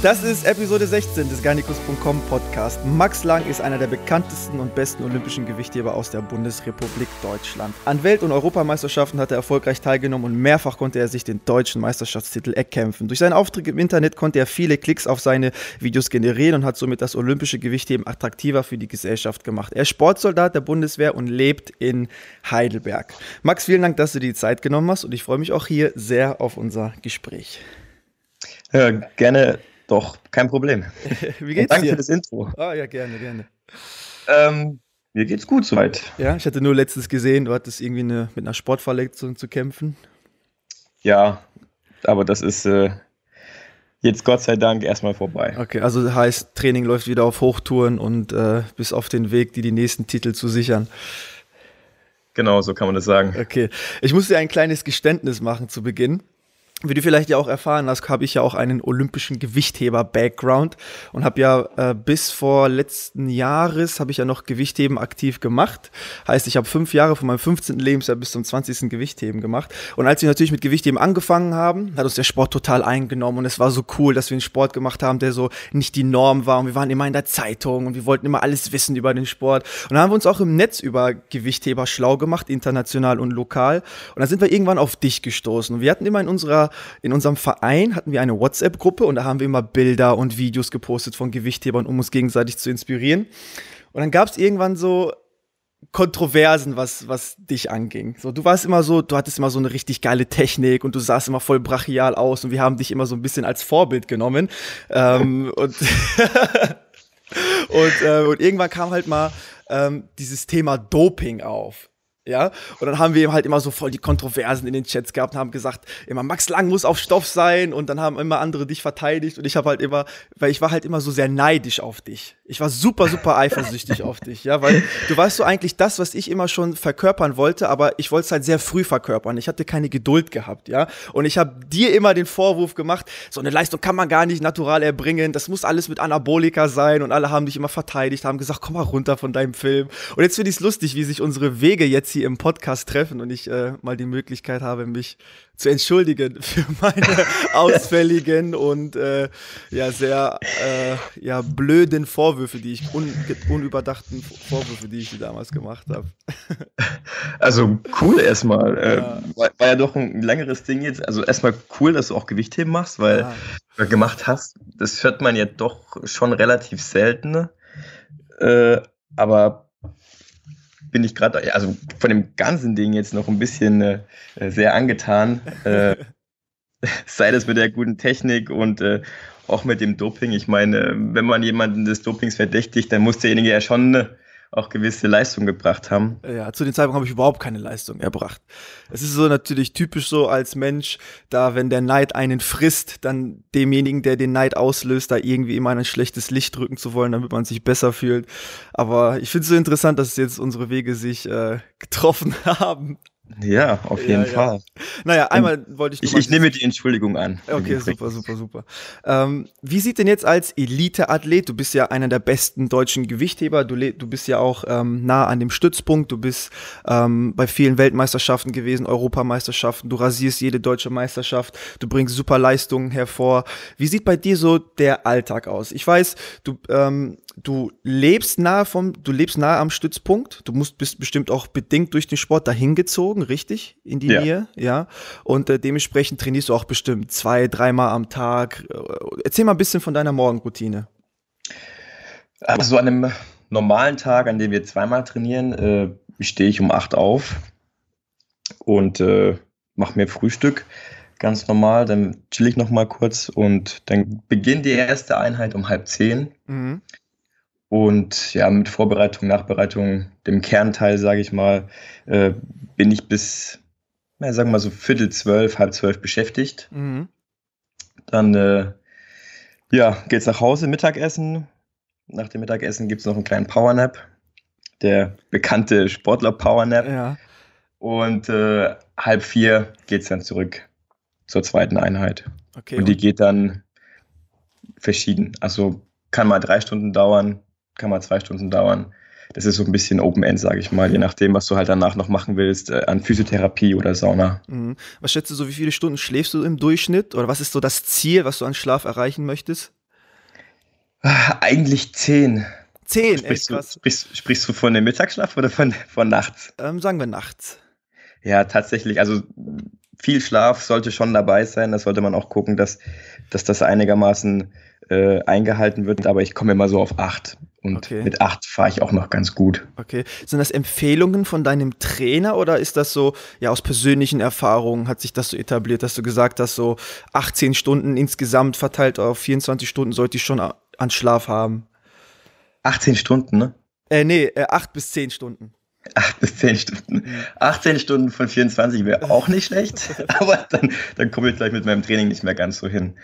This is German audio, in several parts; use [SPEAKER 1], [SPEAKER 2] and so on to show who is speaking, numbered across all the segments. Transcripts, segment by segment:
[SPEAKER 1] Das ist Episode 16 des Garnicus.com Podcast. Max Lang ist einer der bekanntesten und besten olympischen Gewichtheber aus der Bundesrepublik Deutschland. An Welt- und Europameisterschaften hat er erfolgreich teilgenommen und mehrfach konnte er sich den deutschen Meisterschaftstitel erkämpfen. Durch seinen Auftritt im Internet konnte er viele Klicks auf seine Videos generieren und hat somit das olympische Gewichtheben attraktiver für die Gesellschaft gemacht. Er ist Sportsoldat der Bundeswehr und lebt in Heidelberg. Max, vielen Dank, dass du dir die Zeit genommen hast und ich freue mich auch hier sehr auf unser Gespräch.
[SPEAKER 2] Ja, gerne doch, kein Problem.
[SPEAKER 1] Wie geht's
[SPEAKER 2] danke
[SPEAKER 1] dir?
[SPEAKER 2] für das Intro.
[SPEAKER 1] Ah, ja, gerne, gerne.
[SPEAKER 2] Ähm, mir geht's gut soweit.
[SPEAKER 1] Ja, ich hatte nur letztens gesehen, du hattest irgendwie eine, mit einer Sportverletzung zu kämpfen.
[SPEAKER 2] Ja, aber das ist äh, jetzt Gott sei Dank erstmal vorbei.
[SPEAKER 1] Okay, also heißt, Training läuft wieder auf Hochtouren und äh, bis auf den Weg, die die nächsten Titel zu sichern.
[SPEAKER 2] Genau, so kann man das sagen.
[SPEAKER 1] Okay, ich muss dir ein kleines Geständnis machen zu Beginn. Wie du vielleicht ja auch erfahren hast, habe ich ja auch einen olympischen Gewichtheber-Background und habe ja äh, bis vor letzten Jahres habe ich ja noch Gewichtheben aktiv gemacht. Heißt, ich habe fünf Jahre von meinem 15. Lebensjahr bis zum 20. Gewichtheben gemacht. Und als wir natürlich mit Gewichtheben angefangen haben, hat uns der Sport total eingenommen und es war so cool, dass wir einen Sport gemacht haben, der so nicht die Norm war und wir waren immer in der Zeitung und wir wollten immer alles wissen über den Sport. Und dann haben wir uns auch im Netz über Gewichtheber schlau gemacht, international und lokal. Und dann sind wir irgendwann auf dich gestoßen und wir hatten immer in unserer in unserem Verein hatten wir eine WhatsApp-Gruppe und da haben wir immer Bilder und Videos gepostet von Gewichthebern, um uns gegenseitig zu inspirieren. Und dann gab es irgendwann so Kontroversen, was, was dich anging. So, du warst immer so, du hattest immer so eine richtig geile Technik und du sahst immer voll brachial aus und wir haben dich immer so ein bisschen als Vorbild genommen. Ähm, und, und, äh, und irgendwann kam halt mal ähm, dieses Thema Doping auf. Ja, und dann haben wir eben halt immer so voll die Kontroversen in den Chats gehabt und haben gesagt, immer Max Lang muss auf Stoff sein und dann haben immer andere dich verteidigt und ich habe halt immer, weil ich war halt immer so sehr neidisch auf dich. Ich war super, super eifersüchtig auf dich, ja, weil du weißt so eigentlich das, was ich immer schon verkörpern wollte, aber ich wollte es halt sehr früh verkörpern. Ich hatte keine Geduld gehabt, ja, und ich habe dir immer den Vorwurf gemacht, so eine Leistung kann man gar nicht natural erbringen, das muss alles mit Anabolika sein und alle haben dich immer verteidigt, haben gesagt, komm mal runter von deinem Film. Und jetzt finde ich es lustig, wie sich unsere Wege jetzt hier im Podcast treffen und ich äh, mal die Möglichkeit habe, mich zu entschuldigen für meine ausfälligen und äh, ja sehr äh, ja blöden Vorwürfe, die ich un unüberdachten Vorwürfe, die ich damals gemacht habe.
[SPEAKER 2] Also cool erstmal. Äh,
[SPEAKER 1] Ja.
[SPEAKER 2] war, war ja doch ein längeres Ding jetzt. Also erstmal cool, dass du auch Gewichtheben machst, weil
[SPEAKER 1] Ja.
[SPEAKER 2] gemacht hast. Das hört man ja doch schon relativ selten. Äh, aber bin ich gerade, also von dem ganzen Ding jetzt noch ein bisschen äh, sehr angetan. Äh, sei das mit der guten Technik und äh, auch mit dem Doping. Ich meine, wenn man jemanden des Dopings verdächtigt, dann muss derjenige ja schon äh, auch gewisse Leistung gebracht haben.
[SPEAKER 1] Ja, zu dem Zeitpunkt habe ich überhaupt keine Leistung erbracht. Es ist so natürlich typisch so als Mensch, da wenn der Neid einen frisst, dann demjenigen, der den Neid auslöst, da irgendwie immer ein schlechtes Licht drücken zu wollen, damit man sich besser fühlt. Aber ich finde es so interessant, dass jetzt unsere Wege sich äh, getroffen haben.
[SPEAKER 2] Ja, auf jeden
[SPEAKER 1] Ja, ja.
[SPEAKER 2] Fall.
[SPEAKER 1] Naja, einmal wollte ich
[SPEAKER 2] Ich, ich nehme die Entschuldigung an.
[SPEAKER 1] Okay, super, super, super. Ähm, wie sieht denn jetzt als Elite-Athlet, du bist ja einer der besten deutschen Gewichtheber, du, du bist ja auch ähm, nah an dem Stützpunkt, du bist ähm, bei vielen Weltmeisterschaften gewesen, Europameisterschaften, du rasierst jede deutsche Meisterschaft, du bringst super Leistungen hervor. Wie sieht bei dir so der Alltag aus? Ich weiß, du, ähm, du lebst nahe vom, du lebst nahe am Stützpunkt, du musst bist bestimmt auch bedingt durch den Sport dahin gezogen, richtig? In die
[SPEAKER 2] Ja.
[SPEAKER 1] Nähe, ja. Und äh, dementsprechend trainierst du auch bestimmt zwei, dreimal am Tag. Äh, Erzähl mal ein bisschen von deiner Morgenroutine.
[SPEAKER 2] Aber so an einem normalen Tag, an dem wir zweimal trainieren, äh, stehe ich um 8 auf und äh, mache mir Frühstück ganz normal, dann chill ich noch mal kurz und dann beginnt die erste Einheit um halb zehn. Mhm. Und ja, mit Vorbereitung, Nachbereitung, dem Kernteil, sage ich mal, äh, bin ich bis, na, sagen wir mal so Viertel zwölf, halb zwölf beschäftigt. Mhm. Dann äh, ja, geht's nach Hause, Mittagessen. Nach dem Mittagessen gibt es noch einen kleinen Powernap. Der bekannte Sportler-Powernap. Ja. Und äh, halb vier geht es dann zurück zur zweiten Einheit. Okay, und die und geht dann verschieden. Also kann mal drei Stunden dauern, kann mal zwei Stunden dauern. Das ist so ein bisschen Open-End, sage ich mal, je nachdem, was du halt danach noch machen willst, äh, an Physiotherapie oder Sauna.
[SPEAKER 1] Mhm. Was schätzt du so, wie viele Stunden schläfst du im Durchschnitt? Oder was ist so das Ziel, was du an Schlaf erreichen möchtest?
[SPEAKER 2] Eigentlich zehn.
[SPEAKER 1] Zehn,
[SPEAKER 2] sprichst, echt, du, sprichst, sprichst, du von dem Mittagsschlaf oder von, von nachts?
[SPEAKER 1] Ähm, sagen wir nachts.
[SPEAKER 2] Ja, tatsächlich. Also viel Schlaf sollte schon dabei sein. Da sollte man auch gucken, dass, dass das einigermaßen äh, eingehalten wird. Aber ich komme immer so auf acht. Und okay. mit acht fahre ich auch noch ganz gut.
[SPEAKER 1] Okay. Sind das Empfehlungen von deinem Trainer oder ist das so, ja, aus persönlichen Erfahrungen hat sich das so etabliert, dass du gesagt hast, so 18 Stunden insgesamt verteilt auf 24 Stunden sollte ich schon an Schlaf haben?
[SPEAKER 2] 18 Stunden, ne?
[SPEAKER 1] Äh, nee, äh, 8 bis 10 Stunden.
[SPEAKER 2] Acht bis zehn Stunden. 18 Stunden von 24 wäre auch nicht schlecht, aber dann, dann komme ich gleich mit meinem Training nicht mehr ganz so hin.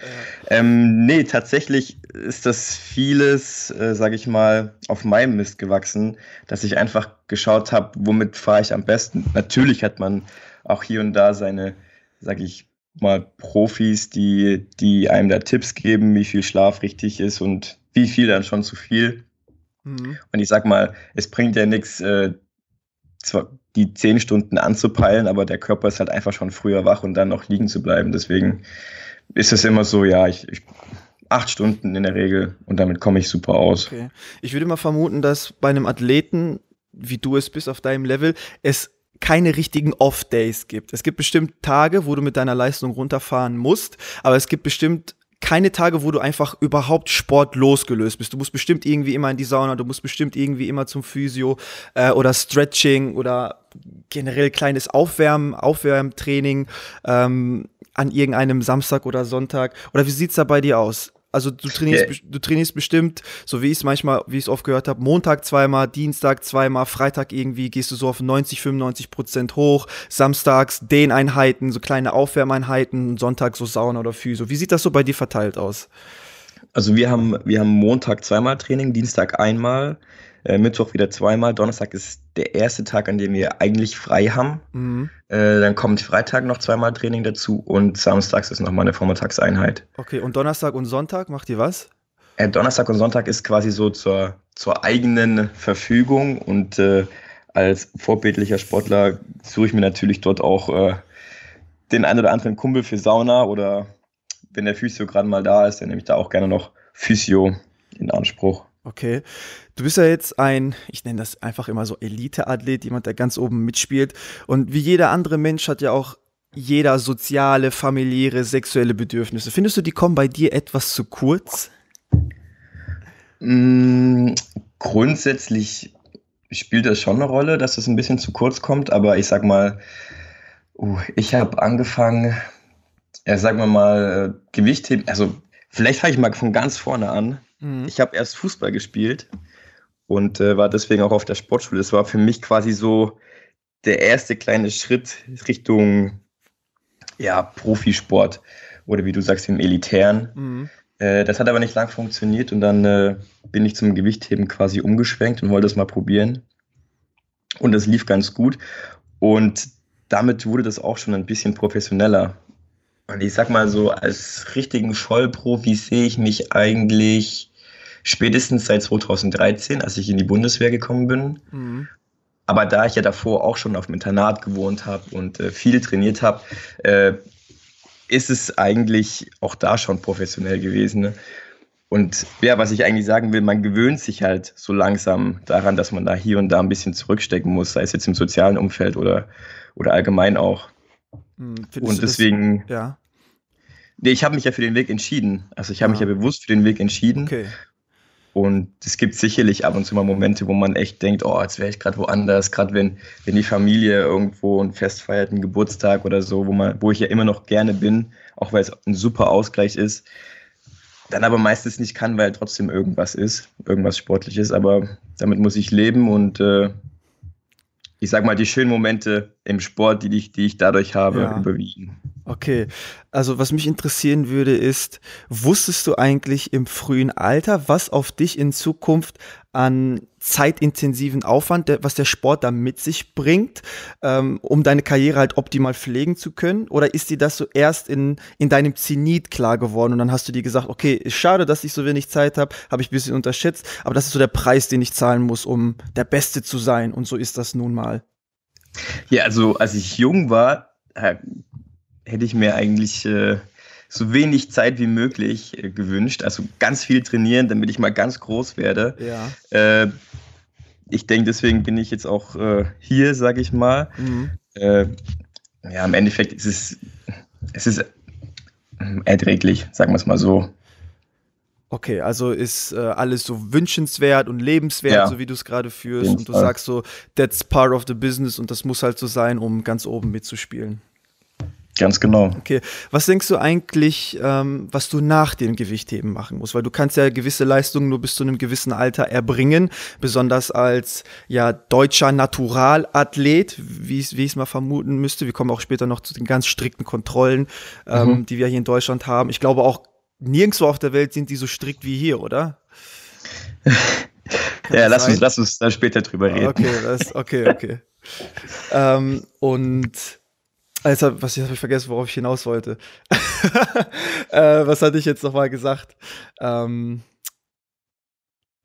[SPEAKER 2] Ja. Ähm, nee, tatsächlich ist das vieles, äh, sage ich mal, auf meinem Mist gewachsen, dass ich einfach geschaut habe, womit fahre ich am besten. Natürlich hat man auch hier und da seine, sage ich mal, Profis, die, die einem da Tipps geben, wie viel Schlaf richtig ist und wie viel dann schon zu viel. Mhm. Und ich sag mal, es bringt ja nichts, äh, zwar die zehn Stunden anzupeilen, aber der Körper ist halt einfach schon früher wach und dann noch liegen zu bleiben. Deswegen ist es immer so, ja, ich, ich acht Stunden in der Regel und damit komme ich super aus. Okay.
[SPEAKER 1] Ich würde mal vermuten, dass bei einem Athleten, wie du es bist auf deinem Level, es keine richtigen Off-Days gibt. Es gibt bestimmt Tage, wo du mit deiner Leistung runterfahren musst, aber es gibt bestimmt keine Tage, wo du einfach überhaupt Sport losgelöst bist. Du musst bestimmt irgendwie immer in die Sauna, du musst bestimmt irgendwie immer zum Physio äh, oder Stretching oder generell kleines Aufwärmen, Aufwärmtraining ähm, an irgendeinem Samstag oder Sonntag. Oder wie sieht's da bei dir aus? Also du trainierst, yeah. du trainierst bestimmt, so wie ich es manchmal, wie ich es oft gehört habe, Montag zweimal, Dienstag zweimal, Freitag irgendwie gehst du so auf 90, 95 Prozent hoch, samstags Dehneinheiten, so kleine Aufwärmeinheiten, Sonntag so Sauna oder Physio. Wie sieht das so bei dir verteilt aus?
[SPEAKER 2] Also wir haben, wir haben Montag zweimal Training, Dienstag einmal, äh, Mittwoch wieder zweimal. Donnerstag ist der erste Tag, an dem wir eigentlich frei haben. Mhm. Äh, dann kommt Freitag noch zweimal Training dazu und samstags ist nochmal eine Vormittagseinheit.
[SPEAKER 1] Okay, und Donnerstag und Sonntag macht ihr was?
[SPEAKER 2] Äh, Donnerstag und Sonntag ist quasi so zur, zur eigenen Verfügung und äh, als vorbildlicher Sportler suche ich mir natürlich dort auch äh, den ein oder anderen Kumpel für Sauna oder wenn der Physio gerade mal da ist, dann nehme ich da auch gerne noch Physio in Anspruch.
[SPEAKER 1] Okay. Du bist ja jetzt ein, ich nenne das einfach immer so Elite-Athlet, jemand, der ganz oben mitspielt. Und wie jeder andere Mensch hat ja auch jeder soziale, familiäre, sexuelle Bedürfnisse. Findest du, die kommen bei dir etwas zu kurz?
[SPEAKER 2] Mm, grundsätzlich spielt das schon eine Rolle, dass es ein bisschen zu kurz kommt, aber ich sag mal, uh, ich habe angefangen, ja, sagen wir mal, äh, Gewichtheben, also vielleicht fange ich mal von ganz vorne an. Mhm. Ich habe erst Fußball gespielt und äh, war deswegen auch auf der Sportschule. Das war für mich quasi so der erste kleine Schritt Richtung ja, Profisport oder wie du sagst, im Elitären. Mhm. Äh, das hat aber nicht lang funktioniert und dann äh, bin ich zum Gewichtheben quasi umgeschwenkt und wollte das mal probieren. Und das lief ganz gut. Und damit wurde das auch schon ein bisschen professioneller. Und ich sag mal so, als richtigen Vollprofi sehe ich mich eigentlich spätestens seit 2013, als ich in die Bundeswehr gekommen bin. Mhm. Aber da ich ja davor auch schon auf dem Internat gewohnt habe und äh, viel trainiert habe, äh, ist es eigentlich auch da schon professionell gewesen. Ne? Und ja, was ich eigentlich sagen will, man gewöhnt sich halt so langsam daran, dass man da hier und da ein bisschen zurückstecken muss, sei es jetzt im sozialen Umfeld oder, oder allgemein auch. Hm, und deswegen, das, ja. Nee, ich habe mich ja für den Weg entschieden. Also ich habe ah. mich ja bewusst für den Weg entschieden. Okay. Und es gibt sicherlich ab und zu mal Momente, wo man echt denkt, oh, jetzt wäre ich gerade woanders, gerade wenn, wenn die Familie irgendwo ein Fest feiert, einen Geburtstag oder so, wo, man, wo ich ja immer noch gerne bin, auch weil es ein super Ausgleich ist. Dann aber meistens nicht kann, weil trotzdem irgendwas ist, irgendwas Sportliches. Aber damit muss ich leben und äh, ich sag mal, die schönen Momente im Sport, die ich, die ich dadurch habe, ja. überwiegen.
[SPEAKER 1] Okay, also was mich interessieren würde, ist, wusstest du eigentlich im frühen Alter, was auf dich in Zukunft an zeitintensiven Aufwand, was der Sport da mit sich bringt, ähm, um deine Karriere halt optimal pflegen zu können? Oder ist dir das so erst in, in deinem Zenit klar geworden und dann hast du dir gesagt, okay, ist schade, dass ich so wenig Zeit habe, habe ich ein bisschen unterschätzt, aber das ist so der Preis, den ich zahlen muss, um der Beste zu sein und so ist das nun mal.
[SPEAKER 2] Ja, also als ich jung war, hätte ich mir eigentlich äh, so wenig Zeit wie möglich äh, gewünscht. Also ganz viel trainieren, damit ich mal ganz groß werde. Ja. Äh, ich denke, deswegen bin ich jetzt auch äh, hier, sage ich mal. Mhm. Äh, ja, im Endeffekt ist es, es ist erträglich, sagen wir es mal so.
[SPEAKER 1] Okay, also ist äh, alles so wünschenswert und lebenswert, ja. so wie du es gerade führst. Und du sagst so, that's part of the business und das muss halt so sein, um ganz oben mitzuspielen.
[SPEAKER 2] Ganz genau.
[SPEAKER 1] Okay. Was denkst du eigentlich, ähm, was du nach dem Gewichtheben machen musst? Weil du kannst ja gewisse Leistungen nur bis zu einem gewissen Alter erbringen, besonders als ja deutscher Naturalathlet, wie ich es mal vermuten müsste. Wir kommen auch später noch zu den ganz strikten Kontrollen, ähm, mhm. die wir hier in Deutschland haben. Ich glaube auch nirgendwo auf der Welt sind die so strikt wie hier, oder?
[SPEAKER 2] ja, lass uns, lass uns da später drüber reden.
[SPEAKER 1] Okay, das, okay, okay. ähm, und also, was habe ich vergessen, worauf ich hinaus wollte? äh, was hatte ich jetzt nochmal gesagt? Ähm,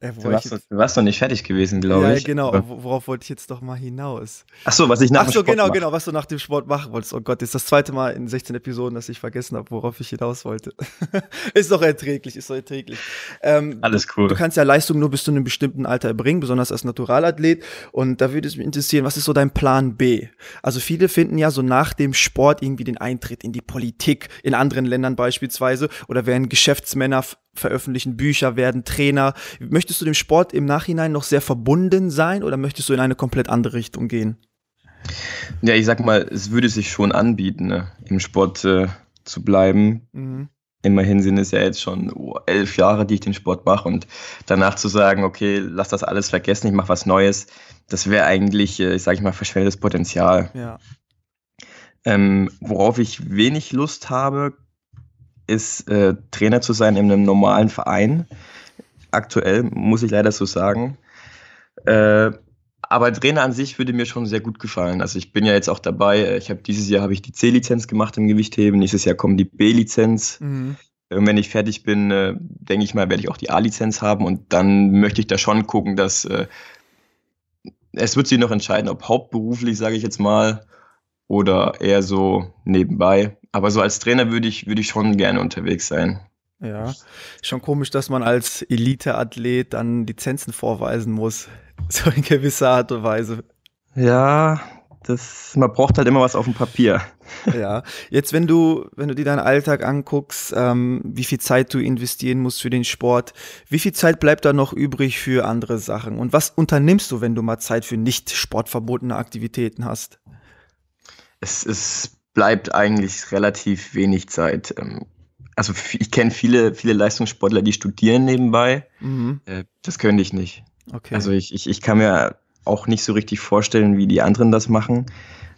[SPEAKER 2] ja, du, warst, jetzt, du, warst, noch nicht fertig gewesen, glaube ja, ich.
[SPEAKER 1] Ja, genau. Worauf wollte ich jetzt doch mal hinaus?
[SPEAKER 2] Ach so, was ich nach
[SPEAKER 1] Ach so, dem Sport genau, genau, was du nach dem Sport machen wolltest. Oh Gott, ist das zweite Mal in 16 Episoden, dass ich vergessen habe, worauf ich hinaus wollte. ist doch erträglich, ist doch erträglich.
[SPEAKER 2] Ähm, Alles cool.
[SPEAKER 1] Du, du kannst ja Leistung nur bis zu einem bestimmten Alter erbringen, besonders als Naturalathlet. Und da würde es mich interessieren, was ist so dein Plan B? Also viele finden ja so nach dem Sport irgendwie den Eintritt in die Politik, in anderen Ländern beispielsweise, oder werden Geschäftsmänner veröffentlichen Bücher, werden Trainer. Möchtest du dem Sport im Nachhinein noch sehr verbunden sein oder möchtest du in eine komplett andere Richtung gehen?
[SPEAKER 2] Ja, ich sag mal, es würde sich schon anbieten, ne? im Sport äh, zu bleiben. Mhm. Immerhin sind es ja jetzt schon oh, elf Jahre, die ich den Sport mache und danach zu sagen, okay, lass das alles vergessen, ich mache was Neues, das wäre eigentlich, äh, ich sage mal, verschwendetes Potenzial. Ja. Ähm, worauf ich wenig Lust habe, ist, äh, Trainer zu sein in einem normalen Verein. Aktuell, muss ich leider so sagen. Äh, aber Trainer an sich würde mir schon sehr gut gefallen. Also ich bin ja jetzt auch dabei. Ich habe dieses Jahr habe ich die C-Lizenz gemacht im Gewichtheben. Nächstes Jahr kommt die B-Lizenz. Mhm. Und wenn ich fertig bin, äh, denke ich mal, werde ich auch die A-Lizenz haben. Und dann möchte ich da schon gucken, dass äh, es wird sich noch entscheiden, ob hauptberuflich, sage ich jetzt mal, oder eher so nebenbei. Aber so als Trainer würde ich, würde ich schon gerne unterwegs sein.
[SPEAKER 1] Ja, schon komisch, dass man als Elite-Athlet dann Lizenzen vorweisen muss. So in gewisser Art und Weise.
[SPEAKER 2] Ja, das, man braucht halt immer was auf dem Papier.
[SPEAKER 1] Ja, jetzt wenn du, wenn du dir deinen Alltag anguckst, ähm, wie viel Zeit du investieren musst für den Sport, wie viel Zeit bleibt da noch übrig für andere Sachen? Und was unternimmst du, wenn du mal Zeit für nicht sportverbotene Aktivitäten hast?
[SPEAKER 2] Es, es bleibt eigentlich relativ wenig Zeit. Ähm, also ich kenne viele, viele Leistungssportler, die studieren nebenbei. Mhm. Äh, das könnte ich nicht. Okay. Also ich, ich, ich kann mir auch nicht so richtig vorstellen, wie die anderen das machen.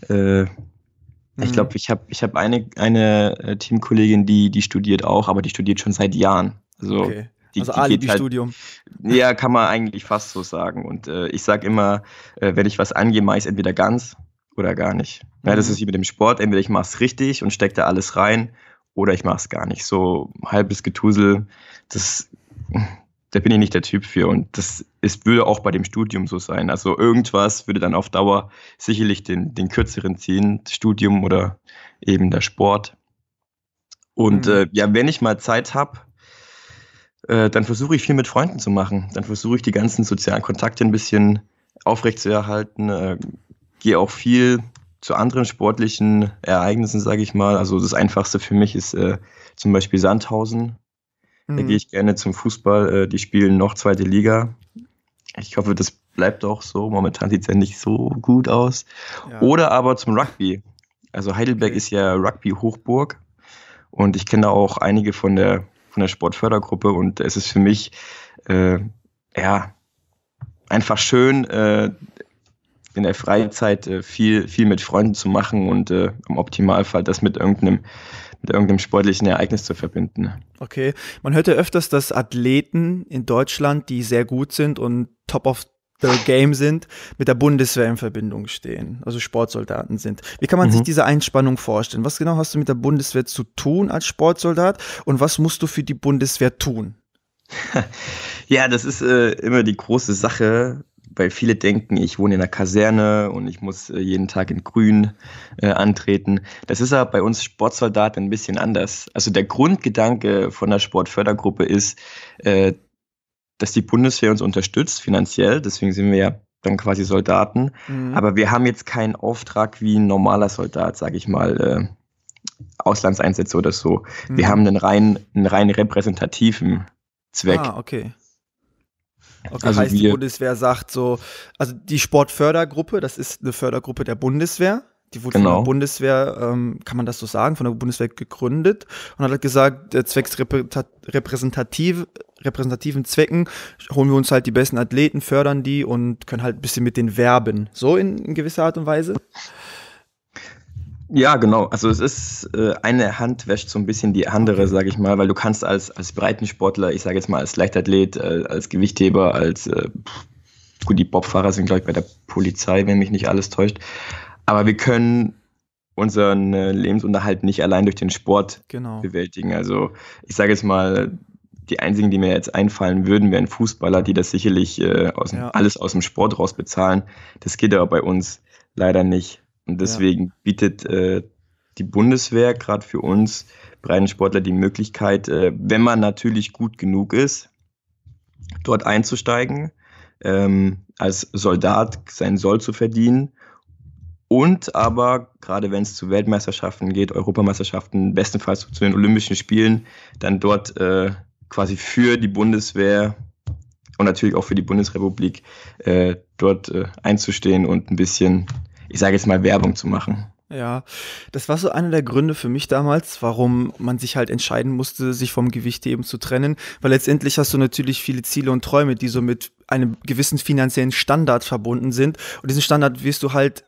[SPEAKER 2] Äh, ich mhm. glaube, ich habe ich hab eine, eine äh, Teamkollegin, die, die studiert auch, aber die studiert schon seit Jahren. Also, okay.
[SPEAKER 1] die, also Alibi-Studium.
[SPEAKER 2] Halt, ja, kann man eigentlich fast so sagen. Und äh, ich sage immer, äh, wenn ich was angehe, mache ich es entweder ganz oder gar nicht. Ja, das mhm. ist wie mit dem Sport. Entweder ich mache es richtig und stecke da alles rein oder ich mache es gar nicht. So halbes Getusel, das, da bin ich nicht der Typ für. Und das ist, würde auch bei dem Studium so sein. Also irgendwas würde dann auf Dauer sicherlich den, den kürzeren ziehen, das Studium oder eben der Sport. Und mhm. äh, ja, wenn ich mal Zeit habe, äh, dann versuche ich viel mit Freunden zu machen. Dann versuche ich die ganzen sozialen Kontakte ein bisschen aufrechtzuerhalten, äh, gehe auch viel zu anderen sportlichen Ereignissen, sage ich mal. Also das Einfachste für mich ist äh, zum Beispiel Sandhausen. Mhm. Da gehe ich gerne zum Fußball. Äh, die spielen noch zweite Liga. Ich hoffe, das bleibt auch so. Momentan sieht es ja nicht so gut aus. Ja. Oder aber zum Rugby. Also Heidelberg okay. ist ja Rugby-Hochburg. Und ich kenne auch einige von der, von der Sportfördergruppe. Und es ist für mich, äh, ja, einfach schön, äh, in der Freizeit äh, viel, viel mit Freunden zu machen und äh, im Optimalfall das mit irgendeinem, mit irgendeinem sportlichen Ereignis zu verbinden.
[SPEAKER 1] Okay, man hört ja öfters, dass Athleten in Deutschland, die sehr gut sind und top of the game sind, mit der Bundeswehr in Verbindung stehen, also Sportsoldaten sind. Wie kann man mhm. sich diese Einspannung vorstellen? Was genau hast du mit der Bundeswehr zu tun als Sportsoldat und was musst du für die Bundeswehr tun?
[SPEAKER 2] Ja, das ist äh, immer die große Sache, weil viele denken, ich wohne in einer Kaserne und ich muss äh, jeden Tag in Grün äh, antreten. Das ist aber bei uns Sportsoldaten ein bisschen anders. Also der Grundgedanke von der Sportfördergruppe ist, äh, dass die Bundeswehr uns unterstützt finanziell. Deswegen sind wir ja dann quasi Soldaten. Mhm. Aber wir haben jetzt keinen Auftrag wie ein normaler Soldat, sage ich mal. Äh, Auslandseinsätze oder so. Mhm. Wir haben einen rein, einen rein repräsentativen Zweck.
[SPEAKER 1] Ah, okay. Okay, also heißt, die Bundeswehr sagt so, also die Sportfördergruppe, das ist eine Fördergruppe der Bundeswehr. Die wurde genau. von der Bundeswehr, ähm, kann man das so sagen, von der Bundeswehr gegründet und hat gesagt, zwecks repräsentativ, repräsentativen Zwecken holen wir uns halt die besten Athleten, fördern die und können halt ein bisschen mit den werben. So in, in gewisser Art und Weise.
[SPEAKER 2] Ja, genau. Also es ist äh, eine Hand wäscht so ein bisschen die andere, sage ich mal, weil du kannst als, als Breitensportler, ich sage jetzt mal als Leichtathlet, äh, als Gewichtheber, als äh, gut, die Bobfahrer sind, glaube ich, bei der Polizei, wenn mich nicht alles täuscht. Aber wir können unseren äh, Lebensunterhalt nicht allein durch den Sport genau. bewältigen. Also ich sage jetzt mal, die einzigen, die mir jetzt einfallen würden, wären Fußballer, die das sicherlich äh, aus, ja. alles aus dem Sport raus bezahlen. Das geht aber bei uns leider nicht. Und deswegen ja. bietet äh, die Bundeswehr gerade für uns Breitensportler die Möglichkeit, äh, wenn man natürlich gut genug ist, dort einzusteigen, ähm, als Soldat sein Soll zu verdienen und aber gerade wenn es zu Weltmeisterschaften geht, Europameisterschaften, bestenfalls zu den Olympischen Spielen, dann dort äh, quasi für die Bundeswehr und natürlich auch für die Bundesrepublik äh, dort äh, einzustehen und ein bisschen ich sage jetzt mal, Werbung zu machen.
[SPEAKER 1] Ja, das war so einer der Gründe für mich damals, warum man sich halt entscheiden musste, sich vom Gewichtheben zu trennen, weil letztendlich hast du natürlich viele Ziele und Träume, die so mit einem gewissen finanziellen Standard verbunden sind und diesen Standard wirst du halt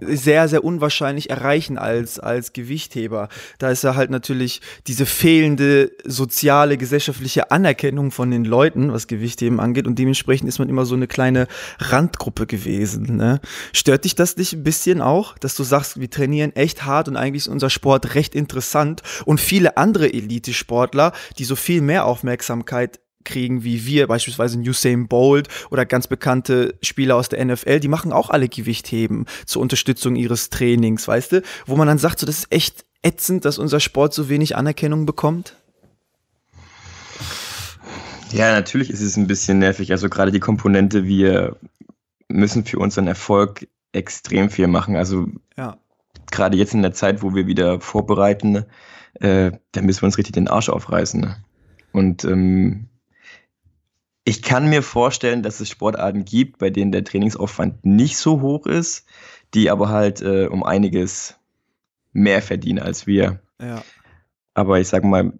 [SPEAKER 1] sehr, sehr unwahrscheinlich erreichen als, als Gewichtheber. Da ist ja halt natürlich diese fehlende soziale, gesellschaftliche Anerkennung von den Leuten, was Gewichtheben angeht. Und dementsprechend ist man immer so eine kleine Randgruppe gewesen. Ne? Stört dich das nicht ein bisschen auch, dass du sagst, wir trainieren echt hart und eigentlich ist unser Sport recht interessant und viele andere Elite-Sportler, die so viel mehr Aufmerksamkeit kriegen wie wir, beispielsweise Usain Bolt oder ganz bekannte Spieler aus der NFL, die machen auch alle Gewichtheben zur Unterstützung ihres Trainings, weißt du? Wo man dann sagt, so, das ist echt ätzend, dass unser Sport so wenig Anerkennung bekommt.
[SPEAKER 2] Ja, natürlich ist es ein bisschen nervig. Also gerade die Komponente, wir müssen für unseren Erfolg extrem viel machen. Also ja. gerade jetzt in der Zeit, wo wir wieder vorbereiten, äh, da müssen wir uns richtig den Arsch aufreißen. Und ähm, ich kann mir vorstellen, dass es Sportarten gibt, bei denen der Trainingsaufwand nicht so hoch ist, die aber halt äh, um einiges mehr verdienen als wir. Ja. Aber ich sag mal,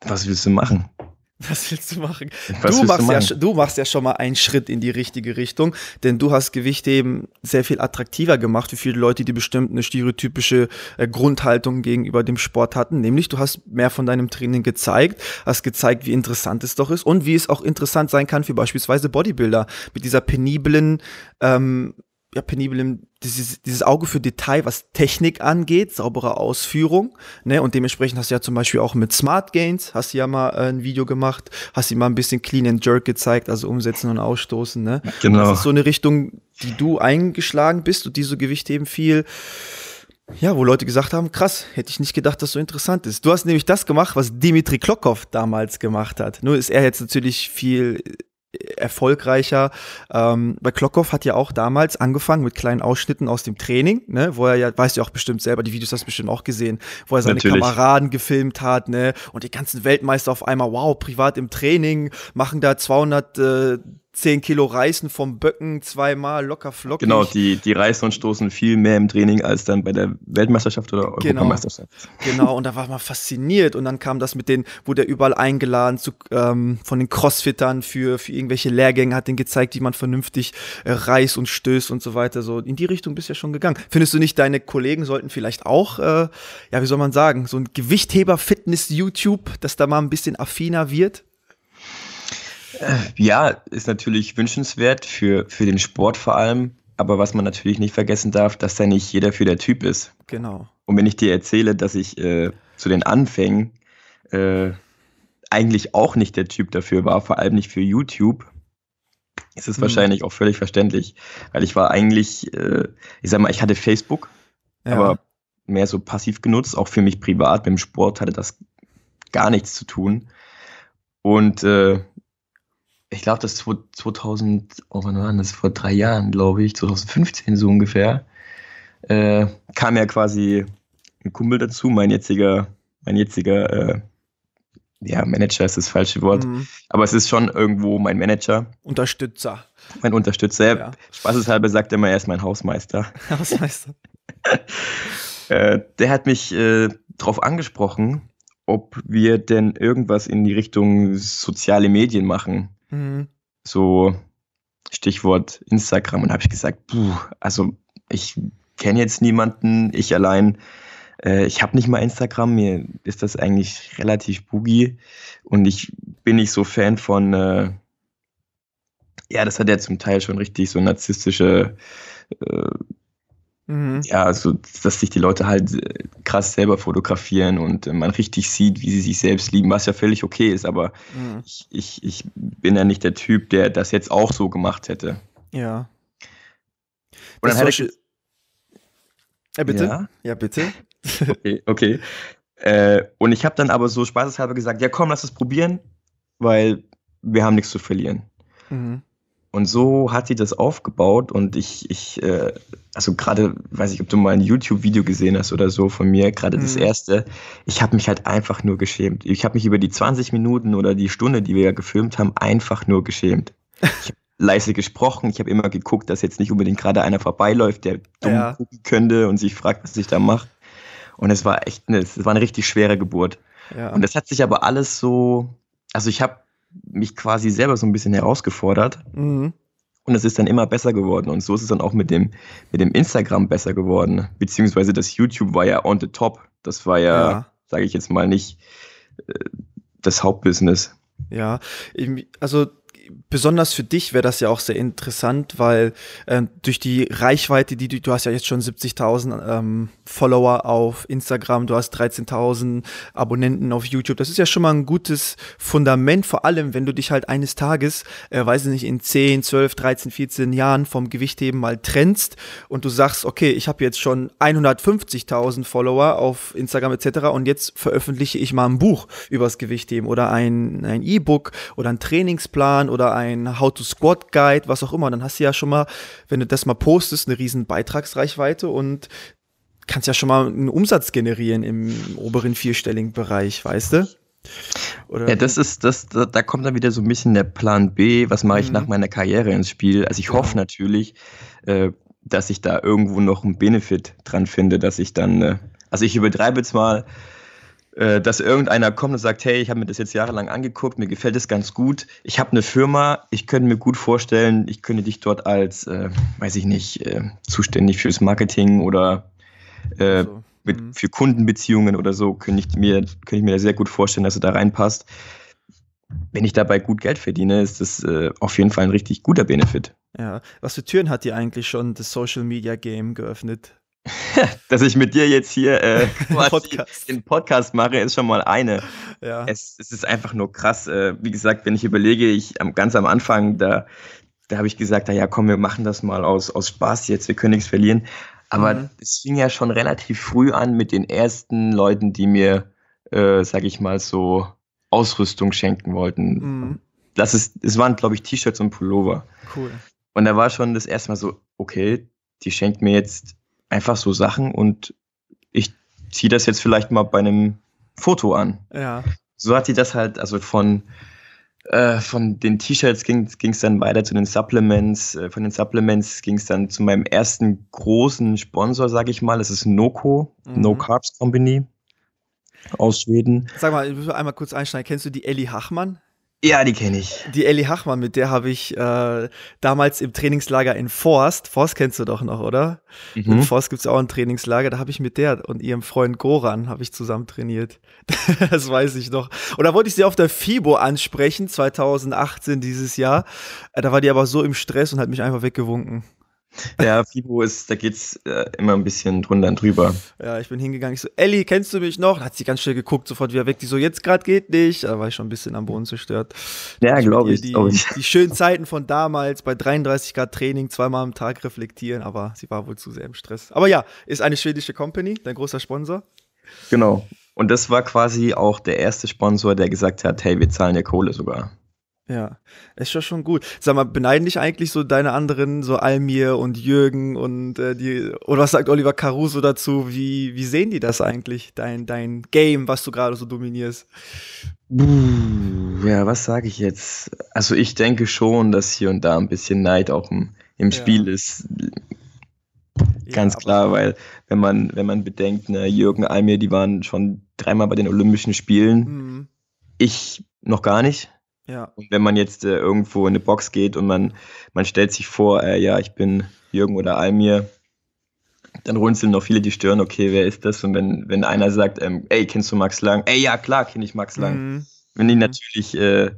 [SPEAKER 2] was willst du machen?
[SPEAKER 1] Was willst du machen? Was du, machst du, machen? Ja, du machst ja schon mal einen Schritt in die richtige Richtung, denn du hast Gewichtheben sehr viel attraktiver gemacht für viele Leute, die bestimmt eine stereotypische äh, Grundhaltung gegenüber dem Sport hatten. Nämlich, du hast mehr von deinem Training gezeigt, hast gezeigt, wie interessant es doch ist und wie es auch interessant sein kann für beispielsweise Bodybuilder mit dieser peniblen ähm, ja, penibel dieses, dieses Auge für Detail, was Technik angeht, saubere Ausführung, ne, und dementsprechend hast du ja zum Beispiel auch mit Smart Gains, hast du ja mal äh, ein Video gemacht, hast ihm mal ein bisschen Clean and Jerk gezeigt, also umsetzen und ausstoßen, ne. Genau. das ist so eine Richtung, die du eingeschlagen bist und die so Gewichtheben viel, ja, wo Leute gesagt haben, krass, hätte ich nicht gedacht, dass so interessant ist. Du hast nämlich das gemacht, was Dimitri Klokov damals gemacht hat. Nur ist er jetzt natürlich viel erfolgreicher. Ähm, bei Klockhoff hat ja auch damals angefangen mit kleinen Ausschnitten aus dem Training, ne, wo er ja, weißt du auch bestimmt selber, die Videos hast du bestimmt auch gesehen, wo er seine Natürlich. Kameraden gefilmt hat, ne, und die ganzen Weltmeister auf einmal, wow, privat im Training, machen da 200 äh, 10 Kilo reißen vom Böcken zweimal locker flockig.
[SPEAKER 2] Genau, die, die reißen und stoßen viel mehr im Training als dann bei der Weltmeisterschaft oder
[SPEAKER 1] genau, Europameisterschaft. Genau, und da war man fasziniert und dann kam das mit den, wurde er überall eingeladen zu, ähm, von den Crossfittern für, für irgendwelche Lehrgänge, hat denen gezeigt, wie man vernünftig äh, reißt und stößt und so weiter. So in die Richtung bist du ja schon gegangen. Findest du nicht, deine Kollegen sollten vielleicht auch, äh, ja, wie soll man sagen, so ein Gewichtheber-Fitness-YouTube, dass da mal ein bisschen affiner wird?
[SPEAKER 2] Äh, ja, ist natürlich wünschenswert für, für den Sport vor allem. Aber was man natürlich nicht vergessen darf, dass da nicht jeder für der Typ ist.
[SPEAKER 1] Genau.
[SPEAKER 2] Und wenn ich dir erzähle, dass ich äh, zu den Anfängen äh, eigentlich auch nicht der Typ dafür war, vor allem nicht für YouTube, ist es hm. wahrscheinlich auch völlig verständlich. Weil ich war eigentlich, äh, ich sag mal, ich hatte Facebook, ja. aber mehr so passiv genutzt, auch für mich privat. Mit dem Sport hatte das gar nichts zu tun. Und äh, ich glaube, das 2000, oh, wann war das? Vor drei Jahren, glaube ich, 2015 so ungefähr, äh, kam ja quasi ein Kumpel dazu, mein jetziger, mein jetziger, äh, ja, Manager ist das falsche Wort, mhm. aber es ist schon irgendwo mein Manager.
[SPEAKER 1] Unterstützer.
[SPEAKER 2] Mein Unterstützer. Ja. Spaßeshalber sagt er immer, er ist mein Hausmeister. Hausmeister. äh, der hat mich äh, darauf angesprochen, ob wir denn irgendwas in die Richtung soziale Medien machen. Mhm. So Stichwort Instagram. Und habe ich gesagt, puh, also ich kenne jetzt niemanden, ich allein. Äh, ich habe nicht mal Instagram, mir ist das eigentlich relativ boogie und ich bin nicht so Fan von, äh, ja, das hat ja zum Teil schon richtig so narzisstische äh, Mhm. Ja, also dass sich die Leute halt äh, krass selber fotografieren und äh, man richtig sieht, wie sie sich selbst lieben, was ja völlig okay ist, aber mhm. ich, ich, ich bin ja nicht der Typ, der das jetzt auch so gemacht hätte.
[SPEAKER 1] Ja.
[SPEAKER 2] Und dann hätte ich.
[SPEAKER 1] Ja, bitte? Ja, ja bitte.
[SPEAKER 2] okay, okay. Äh, und ich habe dann aber so spaßeshalber gesagt, ja komm, lass es probieren, weil wir haben nichts zu verlieren. Mhm. Und so hat sie das aufgebaut und ich, ich, äh, also gerade, weiß ich, ob du mal ein YouTube-Video gesehen hast oder so von mir, gerade mhm. das erste, ich habe mich halt einfach nur geschämt. Ich habe mich über die 20 Minuten oder die Stunde, die wir ja gefilmt haben, einfach nur geschämt. Ich habe leise gesprochen, ich habe immer geguckt, dass jetzt nicht unbedingt gerade einer vorbeiläuft, der dumm ja. gucken könnte und sich fragt, was ich da mache. Und es war echt eine, es war eine richtig schwere Geburt. Ja. Und das hat sich aber alles so, also ich habe mich quasi selber so ein bisschen herausgefordert. Mhm. Und es ist dann immer besser geworden. Und so ist es dann auch mit dem, mit dem Instagram besser geworden. Beziehungsweise das YouTube war ja on the top. Das war ja, ja. sage ich jetzt mal, nicht äh, das Hauptbusiness.
[SPEAKER 1] Ja, also besonders für dich wäre das ja auch sehr interessant, weil äh, durch die Reichweite, die du, du hast ja jetzt schon 70.000 ähm, Follower auf Instagram, du hast 13.000 Abonnenten auf YouTube. Das ist ja schon mal ein gutes Fundament, vor allem wenn du dich halt eines Tages, äh, weiß ich nicht, in 10, 12, 13, 14 Jahren vom Gewichtheben mal trennst und du sagst, okay, ich habe jetzt schon 150.000 Follower auf Instagram etc. und jetzt veröffentliche ich mal ein Buch übers Gewichtheben oder ein E-Book oder ein Trainingsplan oder oder ein How to Squat Guide, was auch immer, dann hast du ja schon mal, wenn du das mal postest, eine riesen Beitragsreichweite und kannst ja schon mal einen Umsatz generieren im oberen vierstelligen Bereich, weißt du?
[SPEAKER 2] Oder ja, das ist, das, da, da, kommt dann wieder so ein bisschen der Plan B, was mache ich mhm. nach meiner Karriere ins Spiel? Also ich genau. hoffe natürlich, äh, dass ich da irgendwo noch einen Benefit dran finde, dass ich dann, äh, also ich übertreibe jetzt mal, dass irgendeiner kommt und sagt, hey, ich habe mir das jetzt jahrelang angeguckt, mir gefällt es ganz gut. Ich habe eine Firma, ich könnte mir gut vorstellen, ich könnte dich dort als, äh, weiß ich nicht, äh, zuständig fürs Marketing oder äh, so. mit, mhm. für Kundenbeziehungen oder so, könnte ich, mir, könnte ich mir sehr gut vorstellen, dass du da reinpasst. Wenn ich dabei gut Geld verdiene, ist das äh, auf jeden Fall ein richtig guter Benefit.
[SPEAKER 1] Ja, was für Türen hat dir eigentlich schon das Social Media Game geöffnet?
[SPEAKER 2] dass ich mit dir jetzt hier äh, Podcast. den Podcast mache, ist schon mal eine. Ja. Es, es ist einfach nur krass. Äh, wie gesagt, wenn ich überlege, ich am, ganz am Anfang, da, da habe ich gesagt, ja komm, wir machen das mal aus, aus Spaß jetzt, wir können nichts verlieren. Aber mhm. es fing ja schon relativ früh an mit den ersten Leuten, die mir, äh, sag ich mal, so Ausrüstung schenken wollten. Mhm. das ist, es waren, glaube ich, T-Shirts und Pullover.
[SPEAKER 1] Cool.
[SPEAKER 2] Und da war schon das erste Mal so, okay, die schenkt mir jetzt einfach so Sachen und ich ziehe das jetzt vielleicht mal bei einem Foto an.
[SPEAKER 1] Ja.
[SPEAKER 2] So hat sie das halt, also von, äh, von den T-Shirts ging es dann weiter zu den Supplements. Äh, von den Supplements ging es dann zu meinem ersten großen Sponsor, sage ich mal. Das ist Noco,
[SPEAKER 1] Mhm.
[SPEAKER 2] No Carbs Company aus Schweden.
[SPEAKER 1] Sag mal, ich muss einmal kurz einsteigen. Kennst du die Ellie Hachmann?
[SPEAKER 2] Ja, die kenne ich.
[SPEAKER 1] Die Ellie Hachmann, mit der habe ich äh, damals im Trainingslager in Forst, Forst kennst du doch noch, oder? In
[SPEAKER 2] Mhm.
[SPEAKER 1] Forst gibt es auch ein Trainingslager, da habe ich mit der und ihrem Freund Goran habe ich zusammen trainiert. das weiß ich noch. Und da wollte ich sie auf der FIBO ansprechen, 2018 dieses Jahr. Äh, Da war die aber so im Stress und hat mich einfach weggewunken.
[SPEAKER 2] Ja, FIBO ist, da geht's äh, immer ein bisschen drunter und drüber.
[SPEAKER 1] Ja, ich bin hingegangen, ich so, Ellie, kennst du mich noch? Da hat sie ganz schnell geguckt, sofort wieder weg. Die so, jetzt gerade geht nicht. Da war ich schon ein bisschen am Boden zerstört.
[SPEAKER 2] Ja, glaube ich,
[SPEAKER 1] Die,
[SPEAKER 2] glaube ich.
[SPEAKER 1] die schönen Zeiten von damals bei 33 Grad Training zweimal am Tag reflektieren, aber sie war wohl zu sehr im Stress. Aber ja, ist eine schwedische Company, dein großer Sponsor.
[SPEAKER 2] Genau. Und das war quasi auch der erste Sponsor, der gesagt hat, hey, wir zahlen dir Kohle sogar.
[SPEAKER 1] Ja, ist schon schon gut. Sag mal, beneiden dich eigentlich so deine anderen, so Almir und Jürgen und äh, die, oder was sagt Oliver Caruso dazu? Wie, wie sehen die das eigentlich, dein, dein Game, was du gerade so dominierst?
[SPEAKER 2] Buh, Ja, was sage ich jetzt? Also ich denke schon, dass hier und da ein bisschen Neid auch im, im
[SPEAKER 1] Ja.
[SPEAKER 2] Spiel ist. Ganz
[SPEAKER 1] Ja,
[SPEAKER 2] klar, weil wenn man, wenn man bedenkt, ne, Jürgen Almir, die waren schon dreimal bei den Olympischen Spielen.
[SPEAKER 1] Mhm.
[SPEAKER 2] Ich noch gar nicht.
[SPEAKER 1] Ja,
[SPEAKER 2] Und wenn man jetzt äh, irgendwo in eine Box geht und man, man stellt sich vor, äh, ja, ich bin Jürgen oder Almir, dann runzeln noch viele die Stirn, okay, wer ist das? Und wenn, wenn einer sagt, ähm, ey, kennst du Max Lang? Ey, ja, klar, kenne ich Max Lang.
[SPEAKER 1] Mhm.
[SPEAKER 2] Wenn die natürlich äh,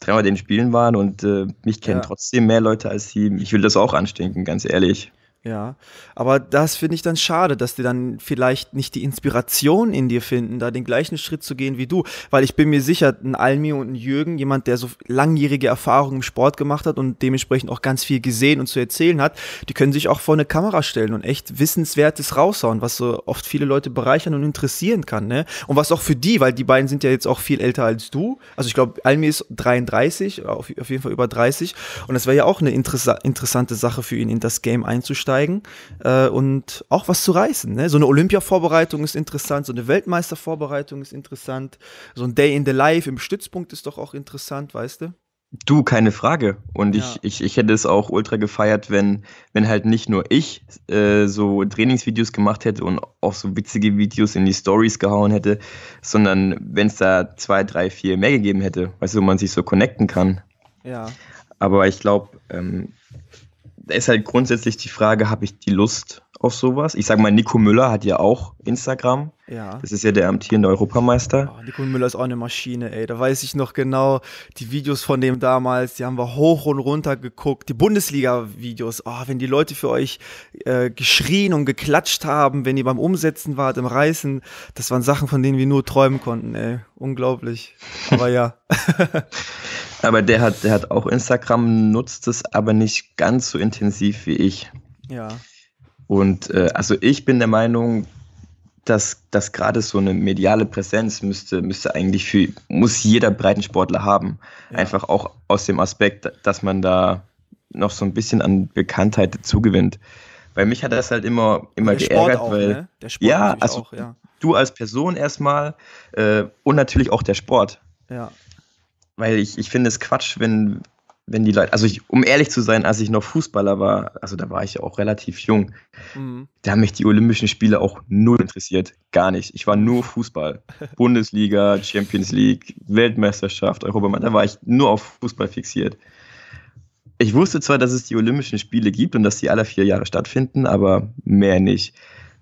[SPEAKER 2] dreimal den Spielen waren und äh, mich kennen
[SPEAKER 1] Ja.
[SPEAKER 2] trotzdem mehr Leute als sie, ich will das auch anstinken, ganz ehrlich.
[SPEAKER 1] Ja, aber das finde ich dann schade, dass die dann vielleicht nicht die Inspiration in dir finden, da den gleichen Schritt zu gehen wie du. Weil ich bin mir sicher, ein Almi und ein Jürgen, jemand, der so langjährige Erfahrungen im Sport gemacht hat und dementsprechend auch ganz viel gesehen und zu erzählen hat, die können sich auch vor eine Kamera stellen und echt Wissenswertes raushauen, was so oft viele Leute bereichern und interessieren kann. Ne? Und was auch für die, weil die beiden sind ja jetzt auch viel älter als du. Also ich glaube, Almi ist 33, auf, auf jeden Fall über 30. Und das wäre ja auch eine interessa interessante Sache für ihn, in das Game einzusteigen äh, und auch was zu reißen. Ne? So eine Olympia-Vorbereitung ist interessant, so eine Weltmeister-Vorbereitung ist interessant, so ein Day in the Life im Stützpunkt ist doch auch interessant, weißt du?
[SPEAKER 2] Du, keine Frage. Und
[SPEAKER 1] Ja.
[SPEAKER 2] ich, ich, ich hätte es auch ultra gefeiert, wenn, wenn halt nicht nur ich äh, so Trainingsvideos gemacht hätte und auch so witzige Videos in die Stories gehauen hätte, sondern wenn es da zwei, drei, vier mehr gegeben hätte, weißt du, wo man sich so connecten kann.
[SPEAKER 1] Ja.
[SPEAKER 2] Aber ich glaube, ähm, da ist halt grundsätzlich die Frage, habe ich die Lust auf sowas? Ich sage mal, Nico Müller hat ja auch Instagram.
[SPEAKER 1] Ja.
[SPEAKER 2] Das ist ja der amtierende Europameister.
[SPEAKER 1] Oh, Nico Müller ist auch eine Maschine, ey. Da weiß ich noch genau, die Videos von dem damals, die haben wir hoch und runter geguckt. Die Bundesliga-Videos, oh, wenn die Leute für euch äh, geschrien und geklatscht haben, wenn ihr beim Umsetzen wart, im Reißen, das waren Sachen, von denen wir nur träumen konnten, ey. Unglaublich. Aber ja.
[SPEAKER 2] Aber der hat, der hat auch Instagram, nutzt es aber nicht ganz so intensiv wie ich.
[SPEAKER 1] ja.
[SPEAKER 2] Und äh, also ich bin der Meinung, dass, dass gerade so eine mediale Präsenz müsste, müsste eigentlich für, muss jeder Breitensportler haben.
[SPEAKER 1] Ja.
[SPEAKER 2] Einfach auch aus dem Aspekt, dass man da noch so ein bisschen an Bekanntheit dazugewinnt. Bei mich hat das halt immer, immer
[SPEAKER 1] Der Sport
[SPEAKER 2] geärgert,
[SPEAKER 1] auch,
[SPEAKER 2] weil
[SPEAKER 1] ne? Der Sport
[SPEAKER 2] Ja, also-
[SPEAKER 1] auch, ja.
[SPEAKER 2] du als Person erstmal äh, und natürlich auch der Sport.
[SPEAKER 1] Ja.
[SPEAKER 2] Weil ich, ich finde es Quatsch, wenn, wenn die Leute, also ich, um ehrlich zu sein, als ich noch Fußballer war, also da war ich ja auch relativ jung,
[SPEAKER 1] Mhm.
[SPEAKER 2] da haben mich die Olympischen Spiele auch null interessiert. Gar nicht. Ich war nur Fußball. Bundesliga, Champions League, Weltmeisterschaft, Europameister, da war ich nur auf Fußball fixiert. Ich wusste zwar, dass es die Olympischen Spiele gibt und dass die alle vier Jahre stattfinden, aber mehr nicht.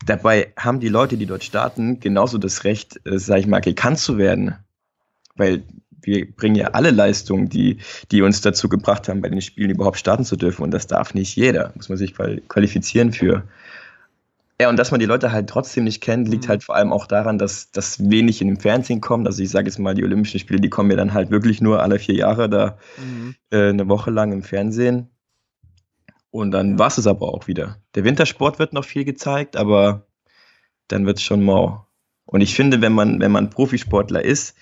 [SPEAKER 2] Dabei haben die Leute, die dort starten, genauso das Recht, äh, sag ich mal, gekannt zu werden. Weil wir bringen ja alle Leistungen, die, die uns dazu gebracht haben, bei den Spielen überhaupt starten zu dürfen. Und das darf nicht jeder. Muss man sich qual- qualifizieren für. Ja, und dass man die Leute halt trotzdem nicht kennt, liegt
[SPEAKER 1] Mhm.
[SPEAKER 2] halt vor allem auch daran, dass das wenig in dem Fernsehen kommt. Also ich sage jetzt mal, die Olympischen Spiele, die kommen ja dann halt wirklich nur alle vier Jahre da
[SPEAKER 1] Mhm.
[SPEAKER 2] äh, eine Woche lang im Fernsehen. Und dann war es aber auch wieder. Der Wintersport wird noch viel gezeigt, aber dann wird es schon mau. Und ich finde, wenn man, wenn man Profisportler ist,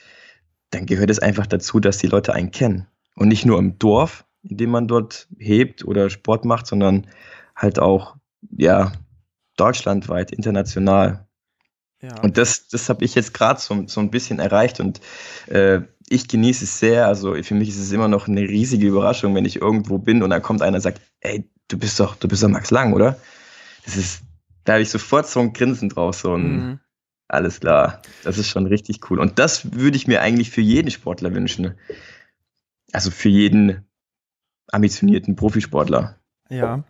[SPEAKER 2] dann gehört es einfach dazu, dass die Leute einen kennen. Und nicht nur im Dorf, in dem man dort hebt oder Sport macht, sondern halt auch, ja, deutschlandweit, international. Ja. Und das, das habe ich jetzt gerade so, so ein bisschen erreicht und äh, ich genieße es sehr. Also für mich ist es immer noch eine riesige Überraschung, wenn ich irgendwo bin und dann kommt einer und sagt, ey, du bist doch, du bist doch Max Lang, oder? Das ist, da habe ich sofort so ein Grinsen drauf, so ein, mhm. Alles klar, das ist schon richtig cool. Und das würde ich mir eigentlich für jeden Sportler wünschen. Also für jeden ambitionierten Profisportler.
[SPEAKER 1] Ja,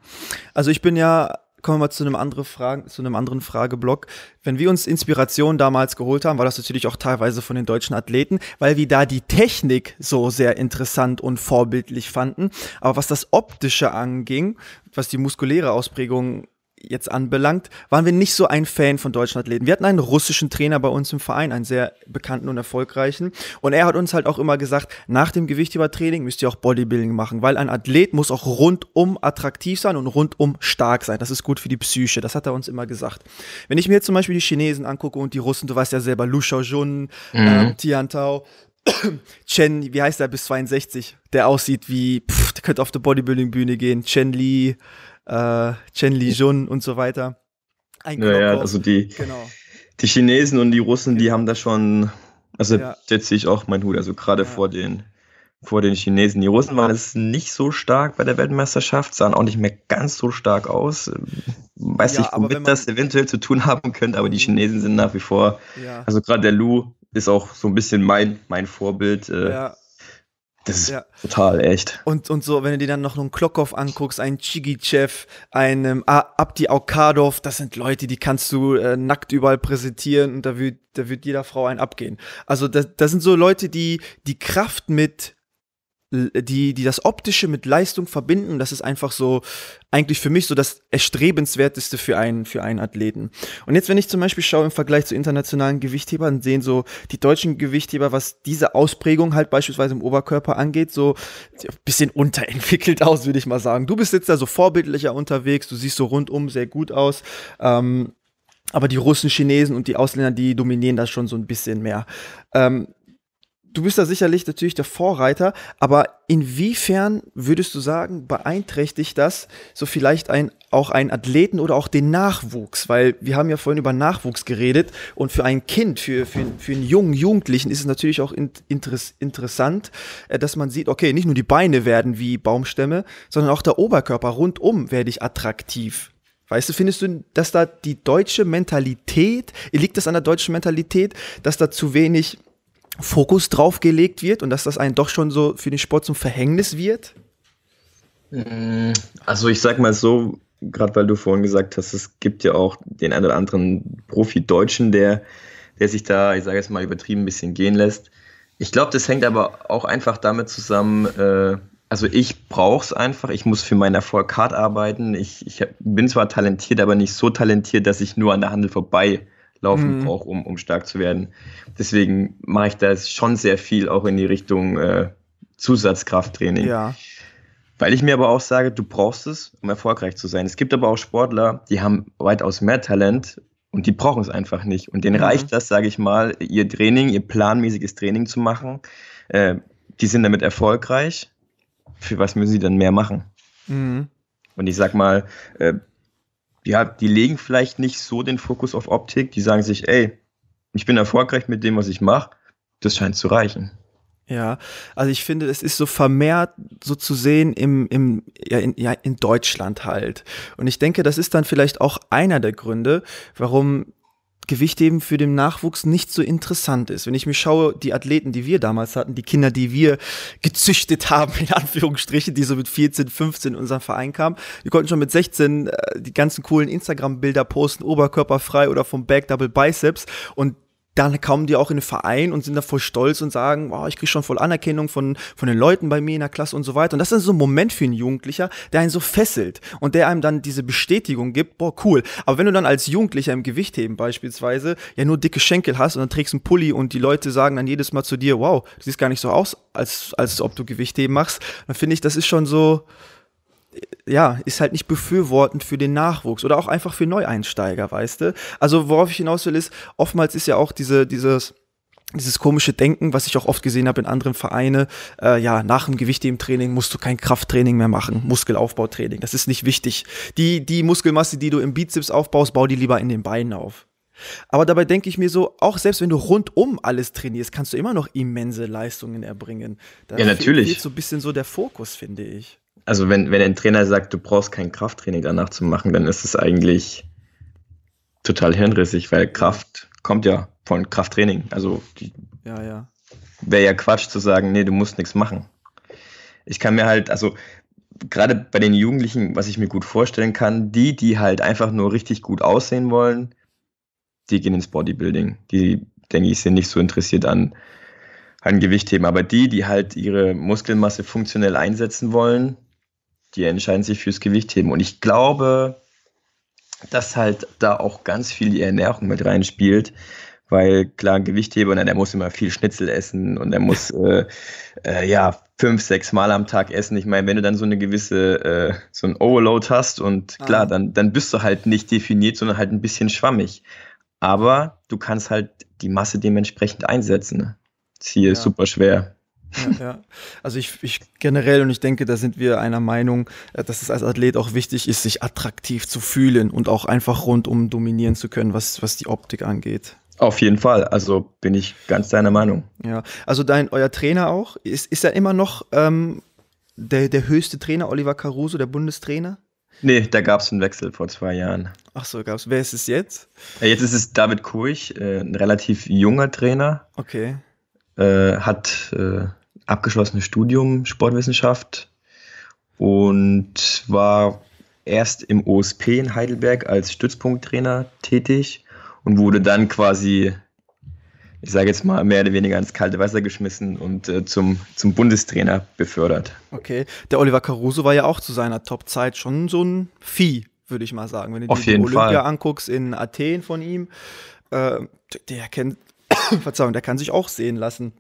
[SPEAKER 1] also ich bin ja kommen wir mal zu einem, andere Fragen, zu einem anderen Frageblock. Wenn wir uns Inspiration damals geholt haben, war das natürlich auch teilweise von den deutschen Athleten, weil wir da die Technik so sehr interessant und vorbildlich fanden. Aber was das Optische anging, was die muskuläre Ausprägung jetzt anbelangt, waren wir nicht so ein Fan von deutschen Athleten. Wir hatten einen russischen Trainer bei uns im Verein, einen sehr bekannten und erfolgreichen. Und er hat uns halt auch immer gesagt, nach dem Gewichthebertraining müsst ihr auch Bodybuilding machen, weil ein Athlet muss auch rundum attraktiv sein und rundum stark sein. Das ist gut für die Psyche. Das hat er uns immer gesagt. Wenn ich mir jetzt zum Beispiel die Chinesen angucke und die Russen, du weißt ja selber, Lu Xiaojun, mhm. äh, Tian Tao, Chen, wie heißt der bis 62, der aussieht wie, pff, der könnte auf der Bodybuilding-Bühne gehen. Chen Li, äh, Chen Li Jun und so weiter.
[SPEAKER 2] Ein ja, ja, also die, genau. die Chinesen und die Russen, die haben da schon, also ja. jetzt sehe ich auch meinen Hut, also gerade ja. vor den vor den Chinesen. Die Russen waren es nicht so stark bei der Weltmeisterschaft, sahen auch nicht mehr ganz so stark aus. Weiß ja, nicht, womit das eventuell zu tun haben könnte, aber die Chinesen sind nach wie vor, ja. also gerade der Lu ist auch so ein bisschen mein, mein Vorbild. Äh, ja. Das ist ja. total echt.
[SPEAKER 1] Und, und so, wenn du dir dann noch einen Klokov anguckst, einen Chigichev, einen Abdi Aukadov, das sind Leute, die kannst du äh, nackt überall präsentieren und da wird, da wird jeder Frau ein abgehen. Also das, das sind so Leute, die die Kraft mit die, die das Optische mit Leistung verbinden. Das ist einfach so, eigentlich für mich so das Erstrebenswerteste für einen, für einen Athleten. Und jetzt, wenn ich zum Beispiel schaue im Vergleich zu internationalen Gewichthebern, sehen so die deutschen Gewichtheber, was diese Ausprägung halt beispielsweise im Oberkörper angeht, so ein bisschen unterentwickelt aus, würde ich mal sagen. Du bist jetzt da so vorbildlicher unterwegs, du siehst so rundum sehr gut aus. Ähm, aber die Russen, Chinesen und die Ausländer, die dominieren das schon so ein bisschen mehr. Ähm, du bist da sicherlich natürlich der Vorreiter, aber inwiefern würdest du sagen, beeinträchtigt das so vielleicht ein, auch einen Athleten oder auch den Nachwuchs? Weil wir haben ja vorhin über Nachwuchs geredet und für ein Kind, für, für, für einen jungen Jugendlichen ist es natürlich auch in, interess, interessant, äh, dass man sieht, okay, nicht nur die Beine werden wie Baumstämme, sondern auch der Oberkörper rundum werde ich attraktiv. Weißt du, findest du, dass da die deutsche Mentalität, liegt das an der deutschen Mentalität, dass da zu wenig Fokus drauf gelegt wird und dass das einen doch schon so für den Sport zum Verhängnis wird?
[SPEAKER 2] Mm, also ich sag mal so, gerade weil du vorhin gesagt hast, es gibt ja auch den einen oder anderen Profi-Deutschen, der, der sich da, ich sage jetzt mal übertrieben, ein bisschen gehen lässt. Ich glaube, das hängt aber auch einfach damit zusammen, äh, also ich brauche es einfach, ich muss für meinen Erfolg hart arbeiten. Ich, ich bin zwar talentiert, aber nicht so talentiert, dass ich nur an der Handel vorbei laufen mhm. brauche, um, um stark zu werden. Deswegen mache ich da schon sehr viel auch in die Richtung äh, Zusatzkrafttraining. Ja. Weil ich mir aber auch sage, du brauchst es, um erfolgreich zu sein. Es gibt aber auch Sportler, die haben weitaus mehr Talent und die brauchen es einfach nicht. Und denen mhm. reicht das, sage ich mal, ihr Training, ihr planmäßiges Training zu machen. Äh, die sind damit erfolgreich. Für was müssen sie dann mehr machen? Mhm. Und ich sag mal, äh, ja, die legen vielleicht nicht so den Fokus auf Optik. Die sagen sich, ey, ich bin erfolgreich mit dem, was ich mache. Das scheint zu reichen.
[SPEAKER 1] Ja, also ich finde, es ist so vermehrt so zu sehen im, im, ja, in, ja, in Deutschland halt. Und ich denke, das ist dann vielleicht auch einer der Gründe, warum Gewichtheben für den Nachwuchs nicht so interessant ist. Wenn ich mir schaue, die Athleten, die wir damals hatten, die Kinder, die wir gezüchtet haben, in Anführungsstrichen, die so mit 14, 15 in unseren Verein kamen, die konnten schon mit 16 äh, die ganzen coolen Instagram-Bilder posten, oberkörperfrei oder vom Back Double Biceps und dann kommen die auch in den Verein und sind da voll stolz und sagen, wow, ich kriege schon voll Anerkennung von, von den Leuten bei mir in der Klasse und so weiter. Und das ist so ein Moment für einen Jugendlicher, der einen so fesselt und der einem dann diese Bestätigung gibt, boah, cool. Aber wenn du dann als Jugendlicher im Gewichtheben beispielsweise ja nur dicke Schenkel hast und dann trägst einen Pulli und die Leute sagen dann jedes Mal zu dir, wow, du siehst gar nicht so aus, als, als ob du Gewichtheben machst, dann finde ich, das ist schon so, ja, ist halt nicht befürwortend für den Nachwuchs oder auch einfach für Neueinsteiger, weißt du? Also worauf ich hinaus will ist, oftmals ist ja auch diese, dieses, dieses komische Denken, was ich auch oft gesehen habe in anderen Vereinen, äh, ja, nach dem Gewichthebentraining musst du kein Krafttraining mehr machen, Muskelaufbautraining. Das ist nicht wichtig. Die, die Muskelmasse, die du im Bizeps aufbaust, bau die lieber in den Beinen auf. Aber dabei denke ich mir so, auch selbst wenn du rundum alles trainierst, kannst du immer noch immense Leistungen erbringen.
[SPEAKER 2] Da ja, natürlich.
[SPEAKER 1] Fehlt so ein bisschen so der Fokus, finde ich.
[SPEAKER 2] Also wenn, wenn ein Trainer sagt, du brauchst kein Krafttraining danach zu machen, dann ist es eigentlich total hirnrissig, weil Kraft kommt ja von Krafttraining. Also
[SPEAKER 1] ja, ja.
[SPEAKER 2] wäre ja Quatsch zu sagen, nee, du musst nichts machen. Ich kann mir halt, also gerade bei den Jugendlichen, was ich mir gut vorstellen kann, die, die halt einfach nur richtig gut aussehen wollen, die gehen ins Bodybuilding. Die, denke ich, sind nicht so interessiert an, an Gewichtheben. Aber die, die halt ihre Muskelmasse funktionell einsetzen wollen, die entscheiden sich fürs Gewichtheben. Und ich glaube, dass halt da auch ganz viel die Ernährung mit reinspielt. Weil klar, ein Gewichtheber, der muss immer viel Schnitzel essen und er muss äh, äh, ja fünf, sechs Mal am Tag essen. Ich meine, wenn du dann so eine gewisse, äh, so ein Overload hast und klar, ah. dann, dann bist du halt nicht definiert, sondern halt ein bisschen schwammig. Aber du kannst halt die Masse dementsprechend einsetzen. Das hier ja. ist super schwer.
[SPEAKER 1] Ja, ja. Also ich, ich generell und ich denke, da sind wir einer Meinung, äh, dass es als Athlet auch wichtig ist, sich attraktiv zu fühlen und auch einfach rundum dominieren zu können, was, was die Optik angeht.
[SPEAKER 2] Auf jeden Fall, also bin ich ganz deiner Meinung.
[SPEAKER 1] Ja, also dein euer Trainer auch, ist, ist er immer noch ähm, der, der höchste Trainer, Oliver Caruso, der Bundestrainer?
[SPEAKER 2] Nee, da gab es einen Wechsel vor zwei Jahren.
[SPEAKER 1] Ach so, gab's. Wer ist es jetzt?
[SPEAKER 2] Ja, jetzt ist es David Kurch, äh, ein relativ junger Trainer.
[SPEAKER 1] Okay.
[SPEAKER 2] Äh, hat äh, abgeschlossenes Studium Sportwissenschaft und war erst im OSP in Heidelberg als Stützpunkttrainer tätig und wurde dann quasi ich sage jetzt mal, mehr oder weniger ins kalte Wasser geschmissen und äh, zum, zum Bundestrainer befördert.
[SPEAKER 1] Okay, der Oliver Caruso war ja auch zu seiner Top-Zeit schon so ein Vieh, würde ich mal sagen. Wenn du
[SPEAKER 2] Auf dir die Olympia Fall.
[SPEAKER 1] anguckst in Athen von ihm, äh, der kennt, Verzeihung, der kann sich auch sehen lassen.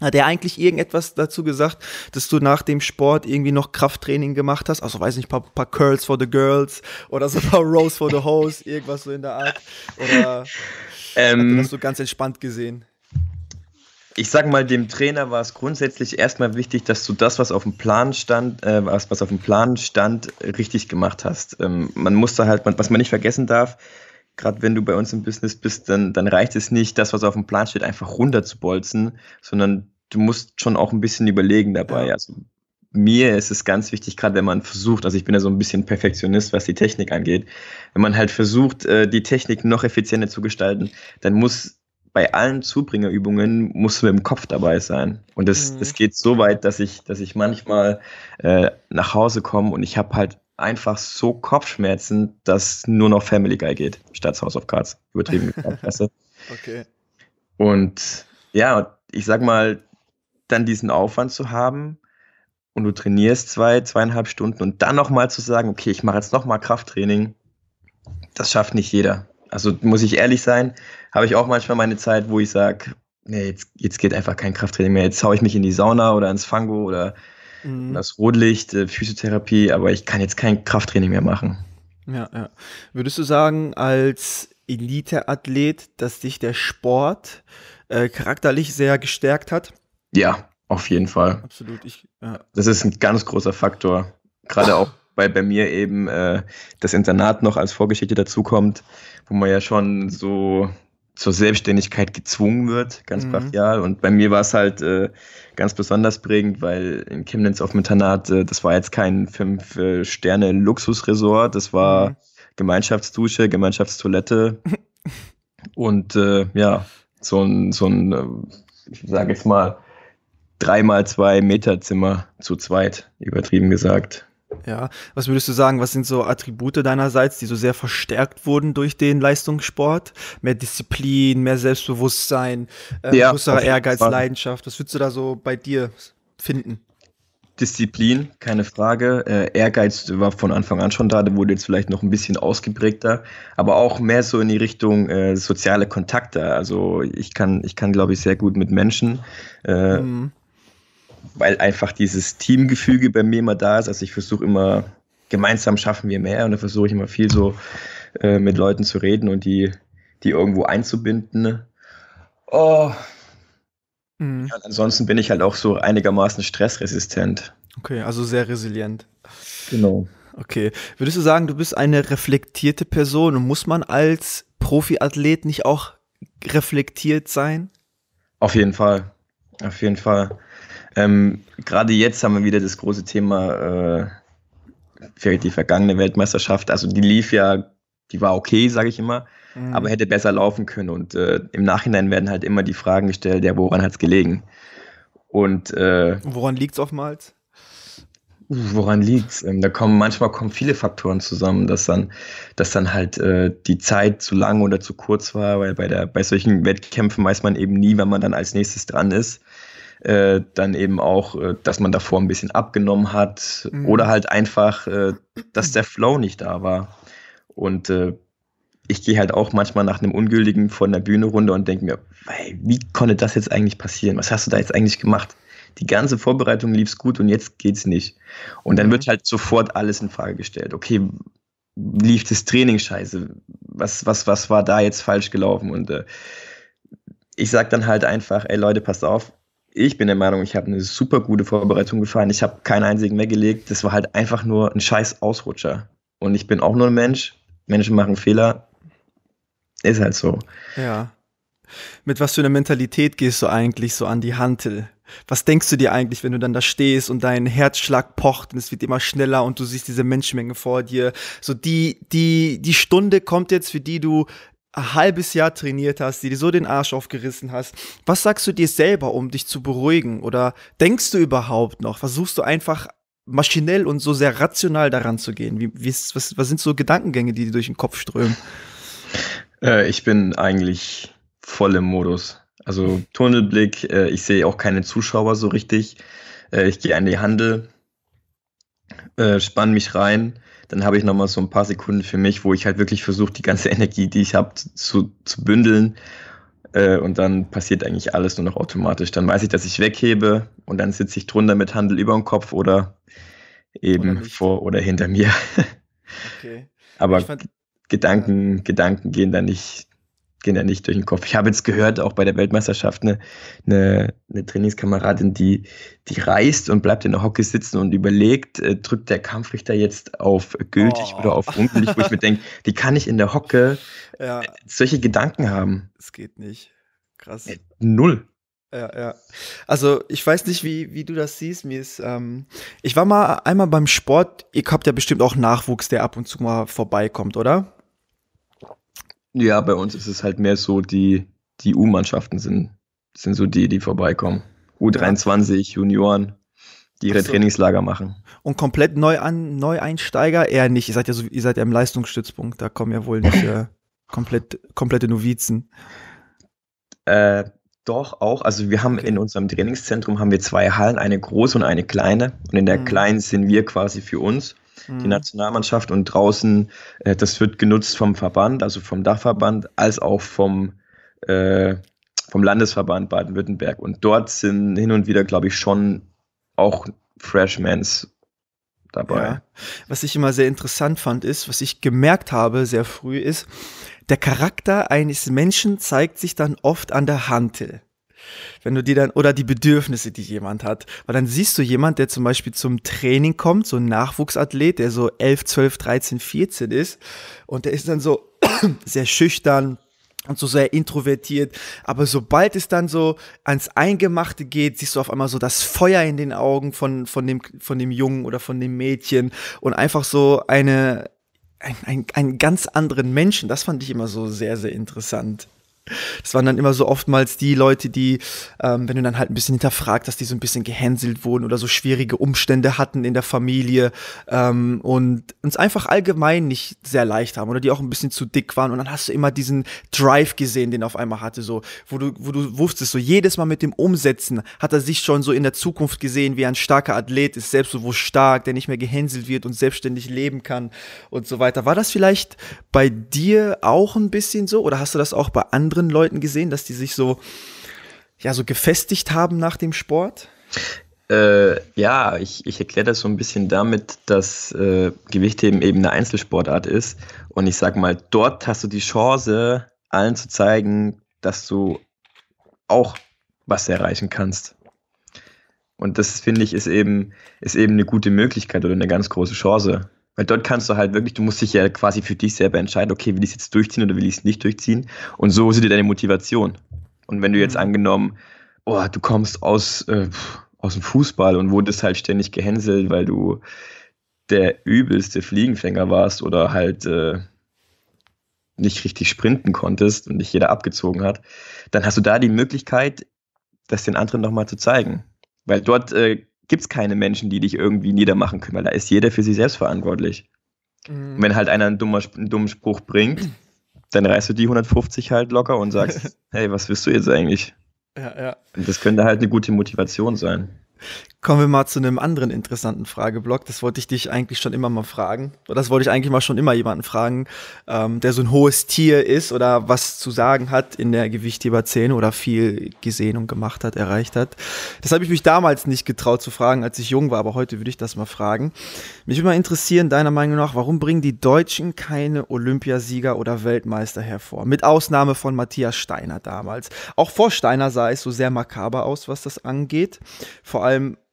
[SPEAKER 1] Hat er eigentlich irgendetwas dazu gesagt, dass du nach dem Sport irgendwie noch Krafttraining gemacht hast? Also weiß nicht, paar, paar Curls for the Girls oder so ein paar Rows for the Hoes, irgendwas so in der Art? Oder ähm, hast du das so ganz entspannt gesehen?
[SPEAKER 2] ich sag mal, dem Trainer war es grundsätzlich erstmal wichtig, dass du das, was auf dem Plan stand, äh, was, was auf dem Plan stand, richtig gemacht hast. Ähm, man musste halt, was man nicht vergessen darf, gerade wenn du bei uns im Business bist, dann, dann reicht es nicht, das, was auf dem Plan steht, einfach runterzubolzen, sondern du musst schon auch ein bisschen überlegen dabei. Ja. Also mir ist es ganz wichtig, gerade wenn man versucht, also ich bin ja so ein bisschen Perfektionist, was die Technik angeht, wenn man halt versucht, äh, die Technik noch effizienter zu gestalten, dann muss bei allen Zubringerübungen musst du mit dem Kopf dabei sein. Und es, mhm. geht so weit, dass ich, dass ich manchmal äh, nach Hause komme und ich habe halt einfach so Kopfschmerzen, dass nur noch Family Guy geht, statt House of Cards. Übertrieben
[SPEAKER 1] Okay.
[SPEAKER 2] Und ja, ich sag mal, dann diesen Aufwand zu haben und du trainierst zwei, zweieinhalb Stunden und dann nochmal zu sagen, okay, ich mache jetzt nochmal Krafttraining, das schafft nicht jeder. Also muss ich ehrlich sein, habe ich auch manchmal meine Zeit, wo ich sage, nee, jetzt, jetzt geht einfach kein Krafttraining mehr. Jetzt haue ich mich in die Sauna oder ins Fango oder mhm. das Rotlicht, äh, Physiotherapie, aber ich kann jetzt kein Krafttraining mehr machen.
[SPEAKER 1] Ja, ja. Würdest du sagen, als Elite-Athlet, dass dich der Sport äh, charakterlich sehr gestärkt hat?
[SPEAKER 2] Ja, auf jeden Fall.
[SPEAKER 1] Absolut. Ich, ja.
[SPEAKER 2] Das ist ein ganz großer Faktor. Gerade auch weil bei mir eben äh, das Internat noch als Vorgeschichte dazukommt, wo man ja schon so zur Selbstständigkeit gezwungen wird, ganz mhm. brachial. Und bei mir war es halt äh, ganz besonders prägend, weil in Chemnitz auf dem Internat, äh, das war jetzt kein Fünf-Sterne-Luxusresort, das war mhm. Gemeinschaftsdusche, Gemeinschaftstoilette und äh, ja, so ein, so ein äh, ich sage jetzt mal, dreimal zwei Meter Zimmer zu zweit, übertrieben gesagt.
[SPEAKER 1] Ja, was würdest du sagen, was sind so Attribute deinerseits, die so sehr verstärkt wurden durch den Leistungssport? Mehr Disziplin, mehr Selbstbewusstsein, äh, ja, größerer Ehrgeiz, Leidenschaft. Was würdest du da so bei dir finden?
[SPEAKER 2] Disziplin, keine Frage. Äh, Ehrgeiz war von Anfang an schon da, der wurde jetzt vielleicht noch ein bisschen ausgeprägter, aber auch mehr so in die Richtung äh, soziale Kontakte. Also ich kann, ich kann, glaube ich, sehr gut mit Menschen. Äh, mhm weil einfach dieses Teamgefüge bei mir immer da ist. Also ich versuche immer, gemeinsam schaffen wir mehr und da versuche ich immer viel so äh, mit Leuten zu reden und die, die irgendwo einzubinden. Oh, Mhm. Ja, ansonsten bin ich halt auch so einigermaßen stressresistent.
[SPEAKER 1] Okay, also sehr resilient.
[SPEAKER 2] Genau.
[SPEAKER 1] Okay. Würdest du sagen, du bist eine reflektierte Person und muss man als Profiathlet nicht auch reflektiert sein?
[SPEAKER 2] Auf jeden Fall. Auf jeden Fall. Ähm, Gerade jetzt haben wir wieder das große Thema äh, für die vergangene Weltmeisterschaft. Also die lief ja, die war okay, sage ich immer, mhm. aber hätte besser laufen können. Und äh, im Nachhinein werden halt immer die Fragen gestellt, ja, woran hat es gelegen? Und äh,
[SPEAKER 1] woran liegt es oftmals?
[SPEAKER 2] Woran liegt's? Ähm, da kommen manchmal kommen viele Faktoren zusammen, dass dann, dass dann halt äh, die Zeit zu lang oder zu kurz war, weil bei der bei solchen Wettkämpfen weiß man eben nie, wann man dann als nächstes dran ist. Äh, dann eben auch, äh, dass man davor ein bisschen abgenommen hat mhm. oder halt einfach, äh, dass der Flow nicht da war. Und äh, ich gehe halt auch manchmal nach einem Ungültigen von der Bühne runter und denke mir, hey, wie konnte das jetzt eigentlich passieren? Was hast du da jetzt eigentlich gemacht? die ganze Vorbereitung lief gut und jetzt geht's nicht. Und dann mhm. wird halt sofort alles in Frage gestellt. Okay, lief das Training scheiße? Was, was, was war da jetzt falsch gelaufen? Und äh, ich sag dann halt einfach, ey Leute, passt auf. Ich bin der Meinung, ich habe eine super gute Vorbereitung gefahren. Ich habe keinen einzigen weggelegt. Das war halt einfach nur ein scheiß Ausrutscher. Und ich bin auch nur ein Mensch. Menschen machen Fehler. Ist halt so.
[SPEAKER 1] Ja. Mit was für einer Mentalität gehst du eigentlich so an die Hantel? Was denkst du dir eigentlich, wenn du dann da stehst und dein Herzschlag pocht und es wird immer schneller und du siehst diese Menschenmenge vor dir? So die, die, die Stunde kommt jetzt, für die du ein halbes Jahr trainiert hast, die dir so den Arsch aufgerissen hast. Was sagst du dir selber, um dich zu beruhigen? Oder denkst du überhaupt noch? Versuchst du einfach maschinell und so sehr rational daran zu gehen? Wie, wie ist, was, was sind so Gedankengänge, die dir durch den Kopf strömen?
[SPEAKER 2] Äh, ich bin eigentlich voll im Modus. Also Tunnelblick, äh, ich sehe auch keine Zuschauer so richtig. Äh, ich gehe an die Handel, äh, spann mich rein, dann habe ich nochmal so ein paar Sekunden für mich, wo ich halt wirklich versuche, die ganze Energie, die ich habe, zu, zu bündeln. Äh, und dann passiert eigentlich alles nur noch automatisch. Dann weiß ich, dass ich weghebe und dann sitze ich drunter mit Handel über dem Kopf oder eben oder vor oder hinter mir. Okay. Aber Gedanken, Gedanken gehen da nicht, gehen ja nicht durch den Kopf. Ich habe jetzt gehört, auch bei der Weltmeisterschaft, eine, eine, eine Trainingskameradin, die, die reist und bleibt in der Hocke sitzen und überlegt, äh, drückt der Kampfrichter jetzt auf gültig oh. oder auf ungültig, wo ich mir denke, die kann ich in der Hocke ja. solche Gedanken haben.
[SPEAKER 1] Es geht nicht. Krass.
[SPEAKER 2] Äh, null.
[SPEAKER 1] Ja, ja. Also ich weiß nicht, wie, wie du das siehst. Mir ist, ähm, ich war mal einmal beim Sport, ihr habt ja bestimmt auch Nachwuchs, der ab und zu mal vorbeikommt, oder?
[SPEAKER 2] Ja, bei uns ist es halt mehr so, die, die U-Mannschaften sind, sind so die, die vorbeikommen. U23, Junioren, die ihre so. Trainingslager machen.
[SPEAKER 1] Und komplett neu an, Neueinsteiger eher nicht. Ihr seid ja so, ihr seid ja im Leistungsstützpunkt, da kommen ja wohl nicht äh, komplett, komplette Novizen.
[SPEAKER 2] Äh, doch, auch. Also wir haben okay. in unserem Trainingszentrum haben wir zwei Hallen, eine große und eine kleine. Und in der mhm. kleinen sind wir quasi für uns die mhm. Nationalmannschaft und draußen, äh, das wird genutzt vom Verband, also vom Dachverband, als auch vom, äh, vom Landesverband Baden-Württemberg. Und dort sind hin und wieder, glaube ich, schon auch Freshmans dabei. Ja.
[SPEAKER 1] Was ich immer sehr interessant fand, ist, was ich gemerkt habe sehr früh, ist, der Charakter eines Menschen zeigt sich dann oft an der Hantel wenn du die dann, oder die Bedürfnisse, die jemand hat. Weil dann siehst du jemand, der zum Beispiel zum Training kommt, so ein Nachwuchsathlet, der so 11, 12, 13, 14 ist und der ist dann so sehr schüchtern, und so sehr introvertiert. Aber sobald es dann so ans Eingemachte geht, siehst du auf einmal so das Feuer in den Augen von, von, dem, von dem Jungen oder von dem Mädchen und einfach so eine, ein, ein, einen ganz anderen Menschen. Das fand ich immer so sehr, sehr interessant. Das waren dann immer so oftmals die Leute, die, ähm, wenn du dann halt ein bisschen hinterfragt, dass die so ein bisschen gehänselt wurden oder so schwierige Umstände hatten in der Familie ähm, und uns einfach allgemein nicht sehr leicht haben oder die auch ein bisschen zu dick waren. Und dann hast du immer diesen Drive gesehen, den er auf einmal hatte, so, wo du, wo du wusstest, so jedes Mal mit dem Umsetzen hat er sich schon so in der Zukunft gesehen, wie ein starker Athlet ist, selbstbewusst stark, der nicht mehr gehänselt wird und selbstständig leben kann und so weiter. War das vielleicht bei dir auch ein bisschen so oder hast du das auch bei anderen anderen Leuten gesehen, dass die sich so, ja, so gefestigt haben nach dem Sport?
[SPEAKER 2] Äh, ja, ich, ich erkläre das so ein bisschen damit, dass äh, Gewichtheben eben eine Einzelsportart ist. Und ich sag mal, dort hast du die Chance, allen zu zeigen, dass du auch was erreichen kannst. Und das finde ich ist eben, ist eben eine gute Möglichkeit oder eine ganz große Chance. Weil dort kannst du halt wirklich, du musst dich ja quasi für dich selber entscheiden, okay, will ich es jetzt durchziehen oder will ich es nicht durchziehen? Und so ist dir deine Motivation. Und wenn du jetzt mhm. angenommen, oh, du kommst aus, äh, aus dem Fußball und wurdest halt ständig gehänselt, weil du der übelste Fliegenfänger warst oder halt äh, nicht richtig sprinten konntest und dich jeder abgezogen hat, dann hast du da die Möglichkeit, das den anderen nochmal zu zeigen. Weil dort äh, gibt es keine Menschen, die dich irgendwie niedermachen können, weil da ist jeder für sich selbst verantwortlich. Mhm. wenn halt einer einen, dummer, einen dummen Spruch bringt, dann reißt du die 150 halt locker und sagst, hey, was willst du jetzt eigentlich? Ja, ja. Und das könnte halt eine gute Motivation sein.
[SPEAKER 1] Kommen wir mal zu einem anderen interessanten Frageblock. Das wollte ich dich eigentlich schon immer mal fragen. Oder das wollte ich eigentlich mal schon immer jemanden fragen, ähm, der so ein hohes Tier ist oder was zu sagen hat in der Gewichtheberszene oder viel gesehen und gemacht hat, erreicht hat. Das habe ich mich damals nicht getraut zu fragen, als ich jung war, aber heute würde ich das mal fragen. Mich würde mal interessieren, deiner Meinung nach, warum bringen die Deutschen keine Olympiasieger oder Weltmeister hervor? Mit Ausnahme von Matthias Steiner damals. Auch vor Steiner sah es so sehr makaber aus, was das angeht. Vor allem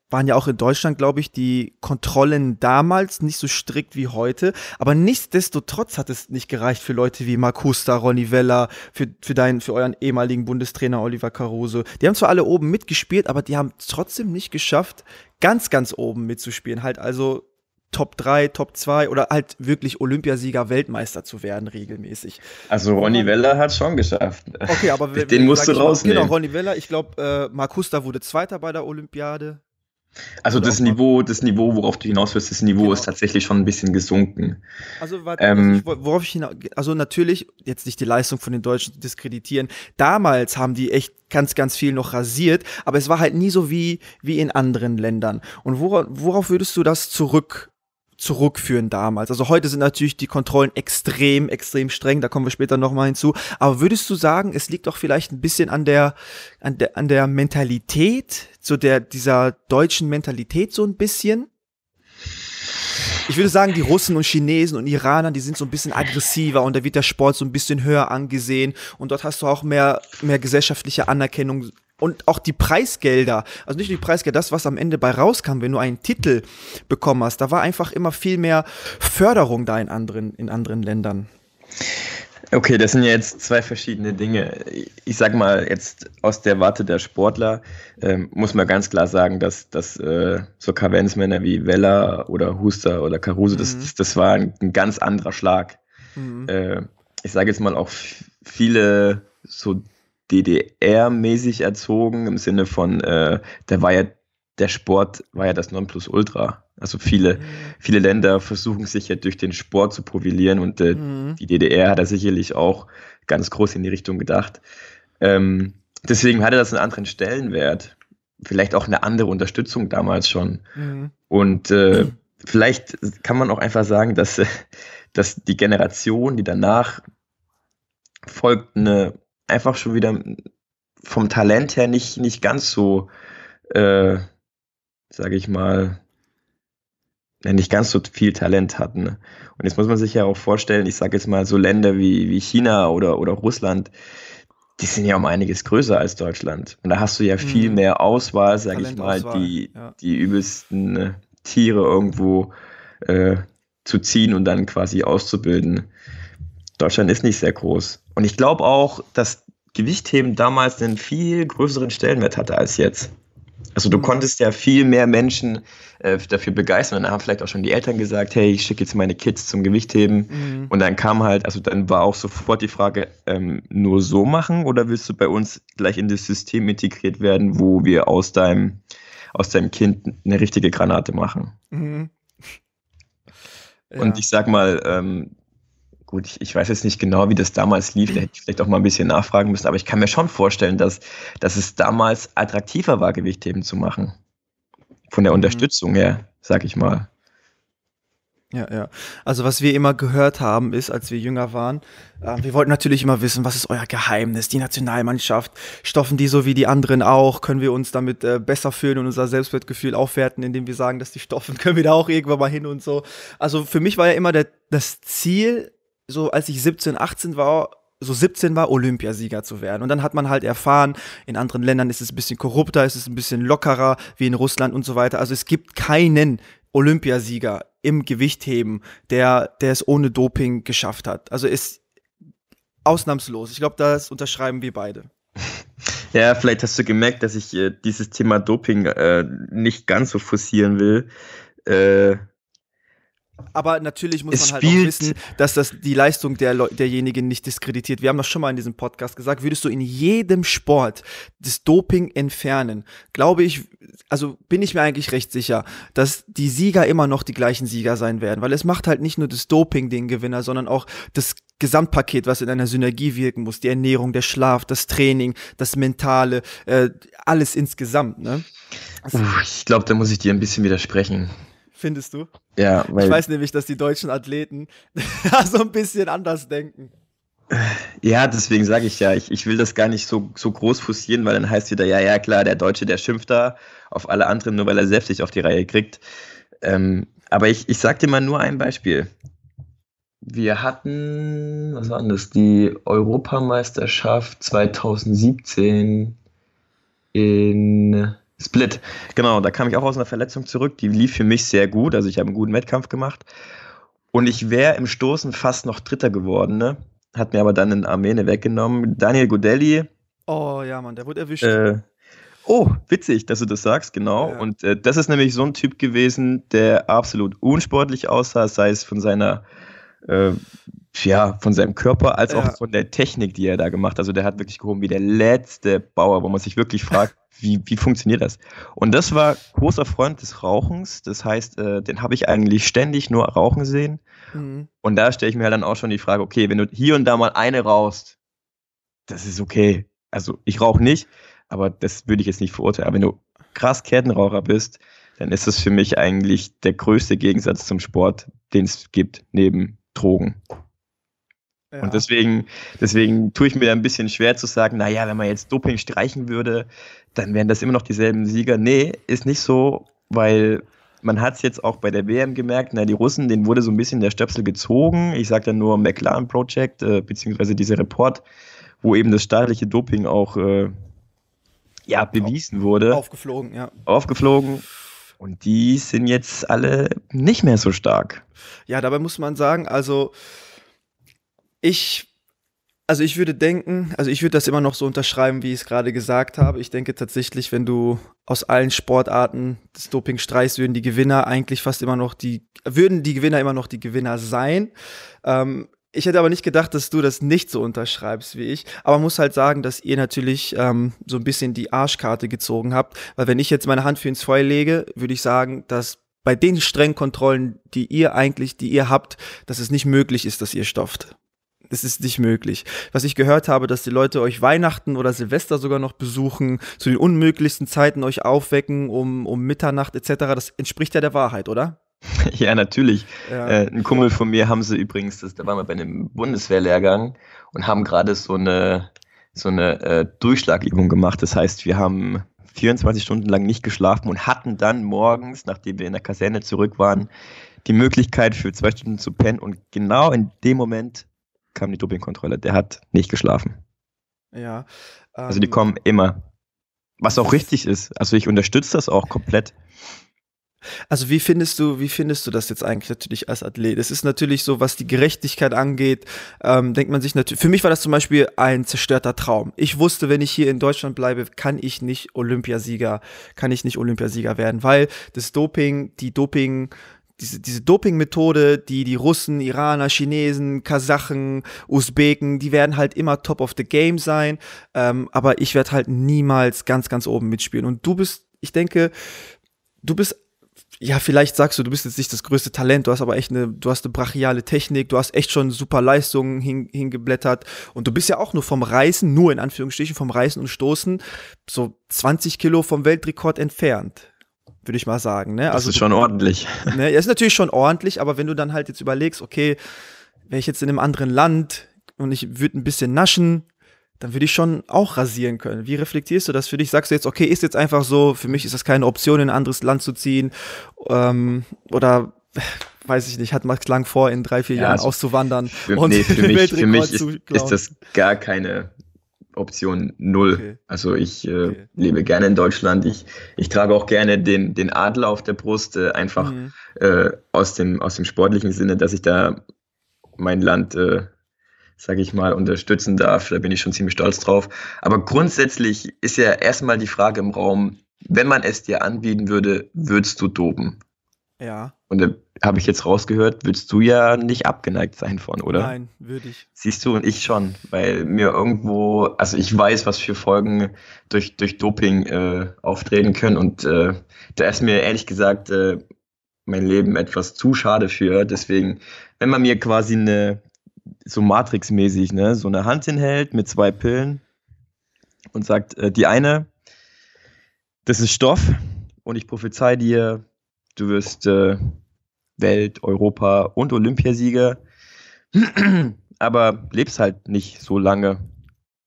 [SPEAKER 1] waren ja auch in Deutschland, glaube ich, die Kontrollen damals nicht so strikt wie heute. Aber nichtsdestotrotz hat es nicht gereicht für Leute wie Marcusta, Ronny Vella, für, für, deinen, für euren ehemaligen Bundestrainer Oliver Caruso. Die haben zwar alle oben mitgespielt, aber die haben trotzdem nicht geschafft, ganz, ganz oben mitzuspielen. Halt also Top 3, Top 2 oder halt wirklich Olympiasieger, Weltmeister zu werden regelmäßig.
[SPEAKER 2] Also Ronny Vella hat schon geschafft.
[SPEAKER 1] Okay, aber
[SPEAKER 2] den musst du rausnehmen.
[SPEAKER 1] Genau, Ronny Vella, ich glaube, äh, Marcusta wurde Zweiter bei der Olympiade.
[SPEAKER 2] Also das Niveau, das Niveau, worauf du hinaus willst, das Niveau genau. ist tatsächlich schon ein bisschen gesunken.
[SPEAKER 1] Also, warte, ähm, worauf ich hinaus, also natürlich, jetzt nicht die Leistung von den Deutschen zu diskreditieren, damals haben die echt ganz, ganz viel noch rasiert, aber es war halt nie so wie, wie in anderen Ländern. Und worauf, worauf würdest du das zurück zurückführen damals. Also heute sind natürlich die Kontrollen extrem, extrem streng, da kommen wir später nochmal hinzu. Aber würdest du sagen, es liegt doch vielleicht ein bisschen an der, an der, an der Mentalität, so der, dieser deutschen Mentalität so ein bisschen? Ich würde sagen, die Russen und Chinesen und Iraner, die sind so ein bisschen aggressiver und da wird der Sport so ein bisschen höher angesehen und dort hast du auch mehr, mehr gesellschaftliche Anerkennung und auch die Preisgelder, also nicht nur die Preisgelder, das, was am Ende bei rauskam, wenn du einen Titel bekommen hast, da war einfach immer viel mehr Förderung da in anderen, in anderen Ländern.
[SPEAKER 2] Okay, das sind ja jetzt zwei verschiedene Dinge. Ich sag mal, jetzt aus der Warte der Sportler ähm, muss man ganz klar sagen, dass, dass äh, so Kavenzmänner wie Weller oder Huster oder Caruso, mhm. das, das, war ein, ein, ganz anderer Schlag. Mhm. Äh, ich sage jetzt mal auch viele so DDR-mäßig erzogen, im Sinne von, äh, der war ja, der Sport war ja das Nonplusultra. Also viele, mhm. viele Länder versuchen sich ja durch den Sport zu profilieren und äh, mhm. die DDR hat da sicherlich auch ganz groß in die Richtung gedacht. Ähm, deswegen hatte das einen anderen Stellenwert. Vielleicht auch eine andere Unterstützung damals schon. Mhm. Und äh, vielleicht kann man auch einfach sagen, dass, dass die Generation, die danach folgt, eine einfach schon wieder vom Talent her nicht, nicht ganz so, äh, sage ich mal, nicht ganz so viel Talent hatten. Ne? Und jetzt muss man sich ja auch vorstellen, ich sage jetzt mal so Länder wie, wie China oder, oder Russland, die sind ja um einiges größer als Deutschland. Und da hast du ja viel mhm. mehr Auswahl, sage ich mal, die, ja. die übelsten äh, Tiere irgendwo äh, zu ziehen und dann quasi auszubilden. Deutschland ist nicht sehr groß. Und ich glaube auch, dass Gewichtheben damals einen viel größeren Stellenwert hatte als jetzt. Also du mhm. konntest ja viel mehr Menschen äh, dafür begeistern. Und dann haben vielleicht auch schon die Eltern gesagt, hey, ich schicke jetzt meine Kids zum Gewichtheben. Mhm. Und dann kam halt, also dann war auch sofort die Frage, ähm, nur so machen oder willst du bei uns gleich in das System integriert werden, wo wir aus deinem, aus deinem Kind eine richtige Granate machen? Mhm. Ja. Und ich sag mal, ähm, gut, ich, ich, weiß jetzt nicht genau, wie das damals lief, da hätte ich vielleicht auch mal ein bisschen nachfragen müssen, aber ich kann mir schon vorstellen, dass, dass es damals attraktiver war, Gewichtheben zu machen. Von der mhm. Unterstützung her, sag ich mal.
[SPEAKER 1] Ja, ja. Also was wir immer gehört haben, ist, als wir jünger waren, äh, wir wollten natürlich immer wissen, was ist euer Geheimnis, die Nationalmannschaft, stoffen die so wie die anderen auch, können wir uns damit äh, besser fühlen und unser Selbstwertgefühl aufwerten, indem wir sagen, dass die stoffen, können wir da auch irgendwann mal hin und so. Also für mich war ja immer der, das Ziel, so als ich 17, 18 war, so 17 war, Olympiasieger zu werden. Und dann hat man halt erfahren, in anderen Ländern ist es ein bisschen korrupter, ist es ein bisschen lockerer, wie in Russland und so weiter. Also es gibt keinen Olympiasieger im Gewichtheben, der, der es ohne Doping geschafft hat. Also ist ausnahmslos. Ich glaube, das unterschreiben wir beide.
[SPEAKER 2] Ja, vielleicht hast du gemerkt, dass ich äh, dieses Thema Doping äh, nicht ganz so forcieren will. Äh,
[SPEAKER 1] aber natürlich muss man halt auch wissen, dass das die Leistung der derjenigen nicht diskreditiert. Wir haben das schon mal in diesem Podcast gesagt. Würdest du in jedem Sport das Doping entfernen, glaube ich, also bin ich mir eigentlich recht sicher, dass die Sieger immer noch die gleichen Sieger sein werden, weil es macht halt nicht nur das Doping den Gewinner, sondern auch das Gesamtpaket, was in einer Synergie wirken muss. Die Ernährung, der Schlaf, das Training, das Mentale, äh, alles insgesamt. Ne?
[SPEAKER 2] Also, ich glaube, da muss ich dir ein bisschen widersprechen.
[SPEAKER 1] Findest du?
[SPEAKER 2] Ja,
[SPEAKER 1] weil. Ich weiß nämlich, dass die deutschen Athleten so ein bisschen anders denken.
[SPEAKER 2] Ja, deswegen sage ich ja, ich, ich will das gar nicht so, so groß fussieren, weil dann heißt wieder, ja, ja, klar, der Deutsche, der schimpft da auf alle anderen, nur weil er selbst sich auf die Reihe kriegt. Ähm, aber ich, ich sag dir mal nur ein Beispiel. Wir hatten, was war denn das, die Europameisterschaft 2017 in Split, genau, da kam ich auch aus einer Verletzung zurück. Die lief für mich sehr gut. Also ich habe einen guten Wettkampf gemacht. Und ich wäre im Stoßen fast noch Dritter geworden, ne? Hat mir aber dann in Armene weggenommen. Daniel Godelli.
[SPEAKER 1] Oh ja, Mann, der wurde erwischt.
[SPEAKER 2] Äh, oh, witzig, dass du das sagst, genau. Ja. Und äh, das ist nämlich so ein Typ gewesen, der absolut unsportlich aussah, sei es von seiner äh, ja, von seinem Körper als ja. auch von der Technik, die er da gemacht hat. Also der hat wirklich gehoben wie der letzte Bauer, wo man sich wirklich fragt, wie, wie funktioniert das? Und das war großer Freund des Rauchens. Das heißt, äh, den habe ich eigentlich ständig nur rauchen sehen. Mhm. Und da stelle ich mir halt dann auch schon die Frage, okay, wenn du hier und da mal eine rauchst, das ist okay. Also ich rauche nicht, aber das würde ich jetzt nicht verurteilen. Aber wenn du krass Kettenraucher bist, dann ist das für mich eigentlich der größte Gegensatz zum Sport, den es gibt, neben Drogen. Ja. Und deswegen, deswegen tue ich mir ein bisschen schwer zu sagen, naja, wenn man jetzt Doping streichen würde, dann wären das immer noch dieselben Sieger. Nee, ist nicht so, weil man hat es jetzt auch bei der WM gemerkt, na, die Russen, denen wurde so ein bisschen der Stöpsel gezogen. Ich sage dann nur McLaren Project, äh, beziehungsweise dieser Report, wo eben das staatliche Doping auch äh, ja, bewiesen wurde.
[SPEAKER 1] Aufgeflogen, ja.
[SPEAKER 2] Aufgeflogen. Und die sind jetzt alle nicht mehr so stark.
[SPEAKER 1] Ja, dabei muss man sagen, also ich, also ich würde denken, also ich würde das immer noch so unterschreiben, wie ich es gerade gesagt habe. Ich denke tatsächlich, wenn du aus allen Sportarten das Doping streichst, würden die Gewinner eigentlich fast immer noch die, würden die Gewinner immer noch die Gewinner sein. Ähm, ich hätte aber nicht gedacht, dass du das nicht so unterschreibst wie ich. Aber man muss halt sagen, dass ihr natürlich ähm, so ein bisschen die Arschkarte gezogen habt. Weil wenn ich jetzt meine Hand für ins Feuer lege, würde ich sagen, dass bei den strengen Kontrollen, die ihr eigentlich, die ihr habt, dass es nicht möglich ist, dass ihr stofft. Es ist nicht möglich. Was ich gehört habe, dass die Leute euch Weihnachten oder Silvester sogar noch besuchen, zu den unmöglichsten Zeiten euch aufwecken, um, um Mitternacht etc., das entspricht ja der Wahrheit, oder?
[SPEAKER 2] Ja, natürlich. Ja. Äh, ein Kumpel von mir haben sie übrigens, das, da waren wir bei einem Bundeswehrlehrgang und haben gerade so eine, so eine äh, Durchschlagübung gemacht. Das heißt, wir haben 24 Stunden lang nicht geschlafen und hatten dann morgens, nachdem wir in der Kaserne zurück waren, die Möglichkeit für zwei Stunden zu pennen. Und genau in dem Moment kam die Dopingkontrolle. Der hat nicht geschlafen.
[SPEAKER 1] Ja.
[SPEAKER 2] Ähm, also die ähm, kommen immer. Was auch richtig ist. Also ich unterstütze das auch komplett.
[SPEAKER 1] Also wie findest du, wie findest du das jetzt eigentlich natürlich als Athlet? Es ist natürlich so, was die Gerechtigkeit angeht, ähm, denkt man sich natürlich, für mich war das zum Beispiel ein zerstörter Traum. Ich wusste, wenn ich hier in Deutschland bleibe, kann ich nicht Olympiasieger, kann ich nicht Olympiasieger werden, weil das Doping, die Doping, diese, diese Doping-Methode, die die Russen, Iraner, Chinesen, Kasachen, Usbeken, die werden halt immer top of the game sein. Ähm, aber ich werde halt niemals ganz, ganz oben mitspielen. Und du bist, ich denke, du bist ja, vielleicht sagst du, du bist jetzt nicht das größte Talent, du hast aber echt eine, du hast eine brachiale Technik, du hast echt schon super Leistungen hin, hingeblättert und du bist ja auch nur vom Reißen, nur in Anführungsstrichen vom Reißen und Stoßen, so 20 Kilo vom Weltrekord entfernt würde ich mal sagen. Ne?
[SPEAKER 2] Das also, ist schon ordentlich.
[SPEAKER 1] Ne, ist natürlich schon ordentlich, aber wenn du dann halt jetzt überlegst, okay, wäre ich jetzt in einem anderen Land und ich würde ein bisschen naschen, dann würde ich schon auch rasieren können. Wie reflektierst du das für dich? Sagst du jetzt, okay, ist jetzt einfach so, für mich ist das keine Option, in ein anderes Land zu ziehen? Ähm, oder weiß ich nicht, hat Max Lang vor, in drei, vier ja, Jahren also auszuwandern
[SPEAKER 2] für, und nee, für mich, für mich ist, ist, das gar keine Option null. Okay. Also ich äh, okay. lebe gerne in Deutschland. Ich, ich trage auch gerne den, den Adler auf der Brust, äh, einfach mhm. äh, aus, dem, aus dem sportlichen Sinne, dass ich da mein Land, äh, sage ich mal, unterstützen darf. Da bin ich schon ziemlich stolz drauf. Aber grundsätzlich ist ja erstmal die Frage im Raum, wenn man es dir anbieten würde, würdest du doben?
[SPEAKER 1] Ja.
[SPEAKER 2] Und da habe ich jetzt rausgehört, würdest du ja nicht abgeneigt sein von, oder?
[SPEAKER 1] Nein, würde ich.
[SPEAKER 2] Siehst du und ich schon, weil mir irgendwo, also ich weiß, was für Folgen durch, durch Doping äh, auftreten können und äh, da ist mir ehrlich gesagt äh, mein Leben etwas zu schade für. Deswegen, wenn man mir quasi eine, so Matrix-mäßig, ne, so eine Hand hinhält mit zwei Pillen und sagt, äh, die eine, das ist Stoff und ich prophezei dir, du wirst äh, Welt-, Europa- und Olympiasieger, aber lebst halt nicht so lange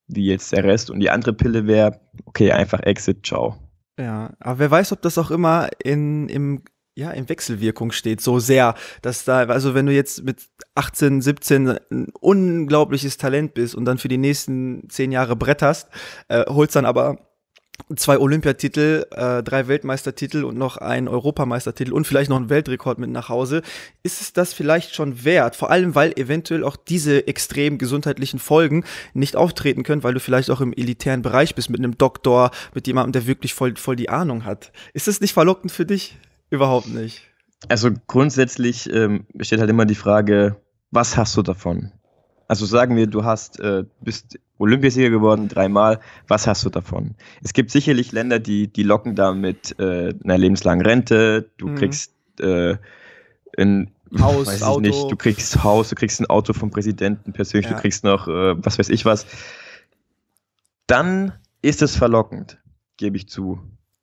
[SPEAKER 2] wie jetzt der Rest. Und die andere Pille wäre, okay, einfach Exit, ciao.
[SPEAKER 1] Ja, aber wer weiß, ob das auch immer in, im, ja, in Wechselwirkung steht, so sehr, dass da, also wenn du jetzt mit 18, 17 ein unglaubliches Talent bist und dann für die nächsten zehn Jahre bretterst, äh, holst dann aber zwei Olympiatitel, äh, drei Weltmeistertitel und noch einen Europameistertitel und vielleicht noch einen Weltrekord mit nach Hause, ist es das vielleicht schon wert? Vor allem, weil eventuell auch diese extrem gesundheitlichen Folgen nicht auftreten können, weil du vielleicht auch im elitären Bereich bist mit einem Doktor, mit jemandem, der wirklich voll, voll die Ahnung hat. Ist das nicht verlockend für dich? Überhaupt nicht.
[SPEAKER 2] Also grundsätzlich ähm, steht halt immer die Frage, was hast du davon? Also sagen wir, du hast, äh, bist Olympiasieger geworden, dreimal. Was hast du davon? Es gibt sicherlich Länder, die, die locken da mit äh, einer lebenslangen Rente. Du mhm. kriegst äh, ein Haus, weiß ich Auto. nicht, du kriegst Haus, du kriegst ein Auto vom Präsidenten persönlich, ja. du kriegst noch äh, was weiß ich was. Dann ist es verlockend, gebe ich zu.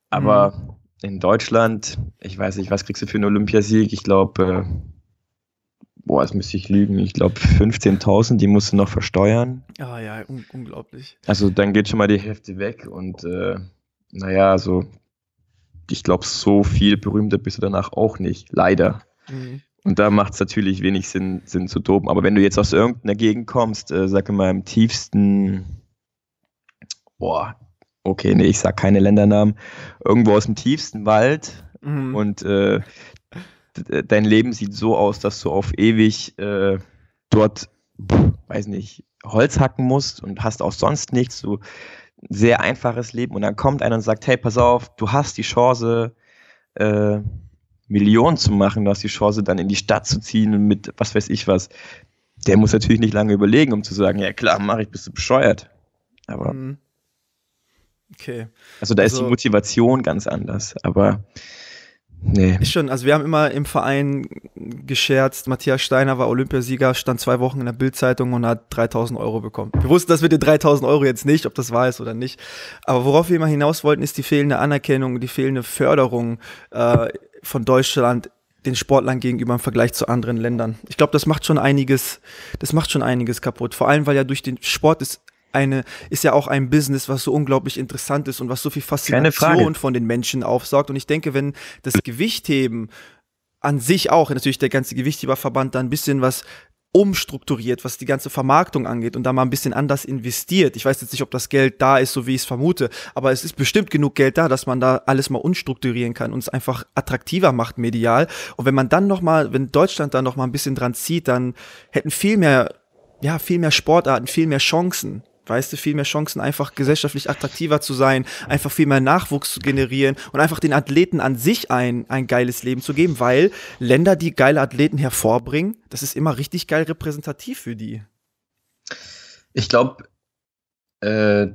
[SPEAKER 2] Aber mhm. in Deutschland, ich weiß nicht, was kriegst du für einen Olympiasieg? Ich glaube, äh, boah, jetzt müsste ich lügen, ich glaube 15.000, die musst du noch versteuern.
[SPEAKER 1] Ah ja, un unglaublich.
[SPEAKER 2] Also dann geht schon mal die Hälfte weg und äh, naja, also ich glaube, so viel berühmter bist du danach auch nicht, leider. Mhm. Und da macht es natürlich wenig Sinn, Sinn zu toben. Aber wenn du jetzt aus irgendeiner Gegend kommst, äh, sag mal im tiefsten, boah, okay, nee, ich sag keine Ländernamen, irgendwo aus dem tiefsten Wald mhm. und äh, dein Leben sieht so aus, dass du auf ewig äh, dort, weiß nicht, Holz hacken musst und hast auch sonst nichts, so sehr einfaches Leben und dann kommt einer und sagt, hey, pass auf, du hast die Chance, äh, Millionen zu machen, du hast die Chance, dann in die Stadt zu ziehen und mit was weiß ich was. Der muss natürlich nicht lange überlegen, um zu sagen, ja klar, mach ich, bist du bescheuert. Aber mhm.
[SPEAKER 1] okay.
[SPEAKER 2] Also da also, ist die also Motivation ganz anders. Aber Nee.
[SPEAKER 1] Ist schon, also wir haben immer im Verein gescherzt, Matthias Steiner war Olympiasieger, stand zwei Wochen in der Bildzeitung und hat 3000 Euro bekommen. Wir wussten das mit den 3000 Euro jetzt nicht, ob das wahr ist oder nicht. Aber worauf wir immer hinaus wollten, ist die fehlende Anerkennung, die fehlende Förderung äh, von Deutschland den Sportlern gegenüber im Vergleich zu anderen Ländern. Ich glaube, das macht schon einiges, das macht schon einiges kaputt. Vor allem, weil ja durch den Sport ist eine, ist ja auch ein Business, was so unglaublich interessant ist und was so viel Faszination von den Menschen aufsaugt. Und ich denke, wenn das Gewichtheben an sich auch, natürlich der ganze Gewichtheberverband da ein bisschen was umstrukturiert, was die ganze Vermarktung angeht und da mal ein bisschen anders investiert. Ich weiß jetzt nicht, ob das Geld da ist, so wie ich es vermute, aber es ist bestimmt genug Geld da, dass man da alles mal unstrukturieren kann und es einfach attraktiver macht medial. Und wenn man dann noch mal, wenn Deutschland da noch mal ein bisschen dran zieht, dann hätten viel mehr, ja, viel mehr Sportarten, viel mehr Chancen weißt du, viel mehr Chancen, einfach gesellschaftlich attraktiver zu sein, einfach viel mehr Nachwuchs zu generieren und einfach den Athleten an sich ein, ein geiles Leben zu geben, weil Länder, die geile Athleten hervorbringen, das ist immer richtig geil repräsentativ für die.
[SPEAKER 2] Ich glaube, äh,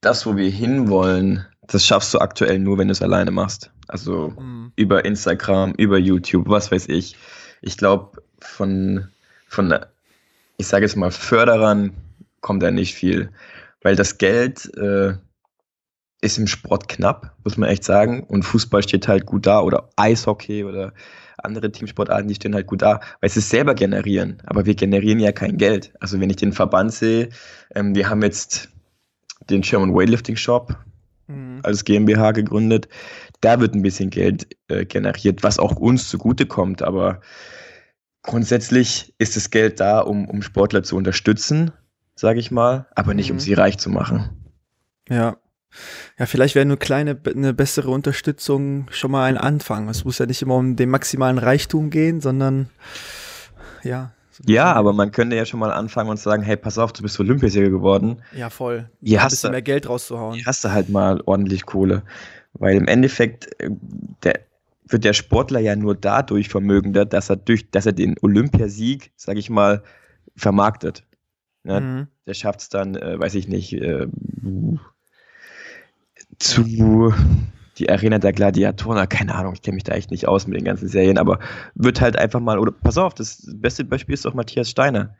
[SPEAKER 2] das, wo wir hinwollen, das schaffst du aktuell nur, wenn du es alleine machst. Also mhm. über Instagram, über YouTube, was weiß ich. Ich glaube, von, von, ich sage jetzt mal, Förderern kommt da nicht viel. Weil das Geld äh, ist im Sport knapp, muss man echt sagen. Und Fußball steht halt gut da oder Eishockey oder andere Teamsportarten, die stehen halt gut da, weil sie es selber generieren. Aber wir generieren ja kein Geld. Also wenn ich den Verband sehe, ähm, wir haben jetzt den German Weightlifting Shop mhm. als GmbH gegründet. Da wird ein bisschen Geld äh, generiert, was auch uns zugutekommt. Aber grundsätzlich ist das Geld da, um, um Sportler zu unterstützen, sage ich mal, aber nicht, um
[SPEAKER 1] Mhm.
[SPEAKER 2] sie reich zu machen.
[SPEAKER 1] Ja. Ja, vielleicht wäre eine kleine, eine bessere Unterstützung schon mal ein Anfang. Es muss ja nicht immer um den maximalen Reichtum gehen, sondern ja. so
[SPEAKER 2] Ja, aber man könnte ja schon mal anfangen und sagen, hey, pass auf, du bist Olympiasieger geworden.
[SPEAKER 1] Ja, voll.
[SPEAKER 2] Hier
[SPEAKER 1] ein
[SPEAKER 2] hast
[SPEAKER 1] bisschen
[SPEAKER 2] du-
[SPEAKER 1] mehr Geld rauszuhauen.
[SPEAKER 2] Hier hast du halt mal ordentlich Kohle. Weil im Endeffekt äh, der, wird der Sportler ja nur dadurch vermögender, dass er durch, dass er den Olympiasieg, sag ich mal, vermarktet. Ne?
[SPEAKER 1] Mhm.
[SPEAKER 2] Der schafft es dann, äh, weiß ich nicht, äh, zu die Arena der Gladiatoren, ah, keine Ahnung, ich kenne mich da echt nicht aus mit den ganzen Serien, aber wird halt einfach mal, oder pass auf, das beste Beispiel ist doch Matthias Steiner.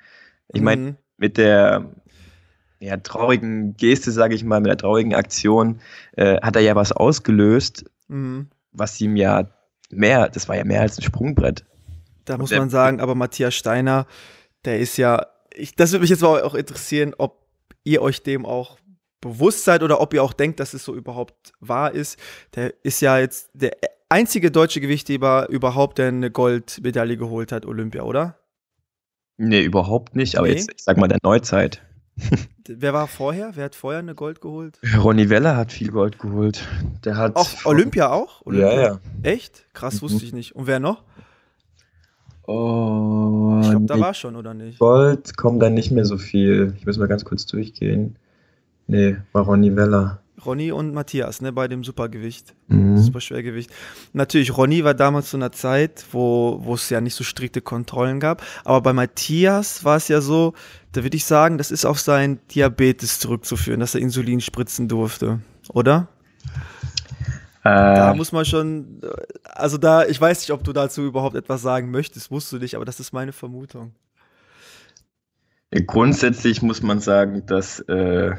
[SPEAKER 2] Ich meine,
[SPEAKER 1] Mhm.
[SPEAKER 2] mit der ja, traurigen Geste, sage ich mal, mit der traurigen Aktion, äh, hat er ja was ausgelöst,
[SPEAKER 1] Mhm.
[SPEAKER 2] was ihm ja mehr, das war ja mehr als ein Sprungbrett.
[SPEAKER 1] Da muss man sagen, aber Matthias Steiner, der ist ja, ich, das würde mich jetzt mal auch interessieren, ob ihr euch dem auch bewusst seid oder ob ihr auch denkt, dass es so überhaupt wahr ist. Der ist ja jetzt der einzige deutsche Gewichtheber überhaupt, der eine Goldmedaille geholt hat, Olympia, oder?
[SPEAKER 2] Nee, überhaupt nicht, aber
[SPEAKER 1] Nee?
[SPEAKER 2] jetzt, ich sag mal, der Neuzeit.
[SPEAKER 1] Wer war vorher? Wer hat vorher eine Gold geholt?
[SPEAKER 2] Ronny Weller hat viel Gold geholt. Der hat.
[SPEAKER 1] Auch Olympia auch? Olympia?
[SPEAKER 2] Ja, ja.
[SPEAKER 1] Echt? Krass,
[SPEAKER 2] Mhm.
[SPEAKER 1] wusste ich nicht. Und wer noch?
[SPEAKER 2] Oh,
[SPEAKER 1] Ich glaube, da
[SPEAKER 2] nee,
[SPEAKER 1] war schon, oder nicht?
[SPEAKER 2] Gold kommt dann nicht mehr so viel. Ich muss mal ganz kurz durchgehen. Nee, war Ronny Weller.
[SPEAKER 1] Ronny und Matthias, ne, bei dem Supergewicht.
[SPEAKER 2] Mhm.
[SPEAKER 1] Super Schwergewicht. Natürlich, Ronny war damals zu einer Zeit, wo, wo es ja nicht so strikte Kontrollen gab. Aber bei Matthias war es ja so, da würde ich sagen, das ist auf seinen Diabetes zurückzuführen, dass er Insulin spritzen durfte. Oder? Da
[SPEAKER 2] Äh,
[SPEAKER 1] muss man schon, äh, also da, ich weiß nicht, ob du dazu überhaupt etwas sagen möchtest, musst du nicht, aber das ist meine Vermutung.
[SPEAKER 2] grundsätzlich muss man sagen, dass äh,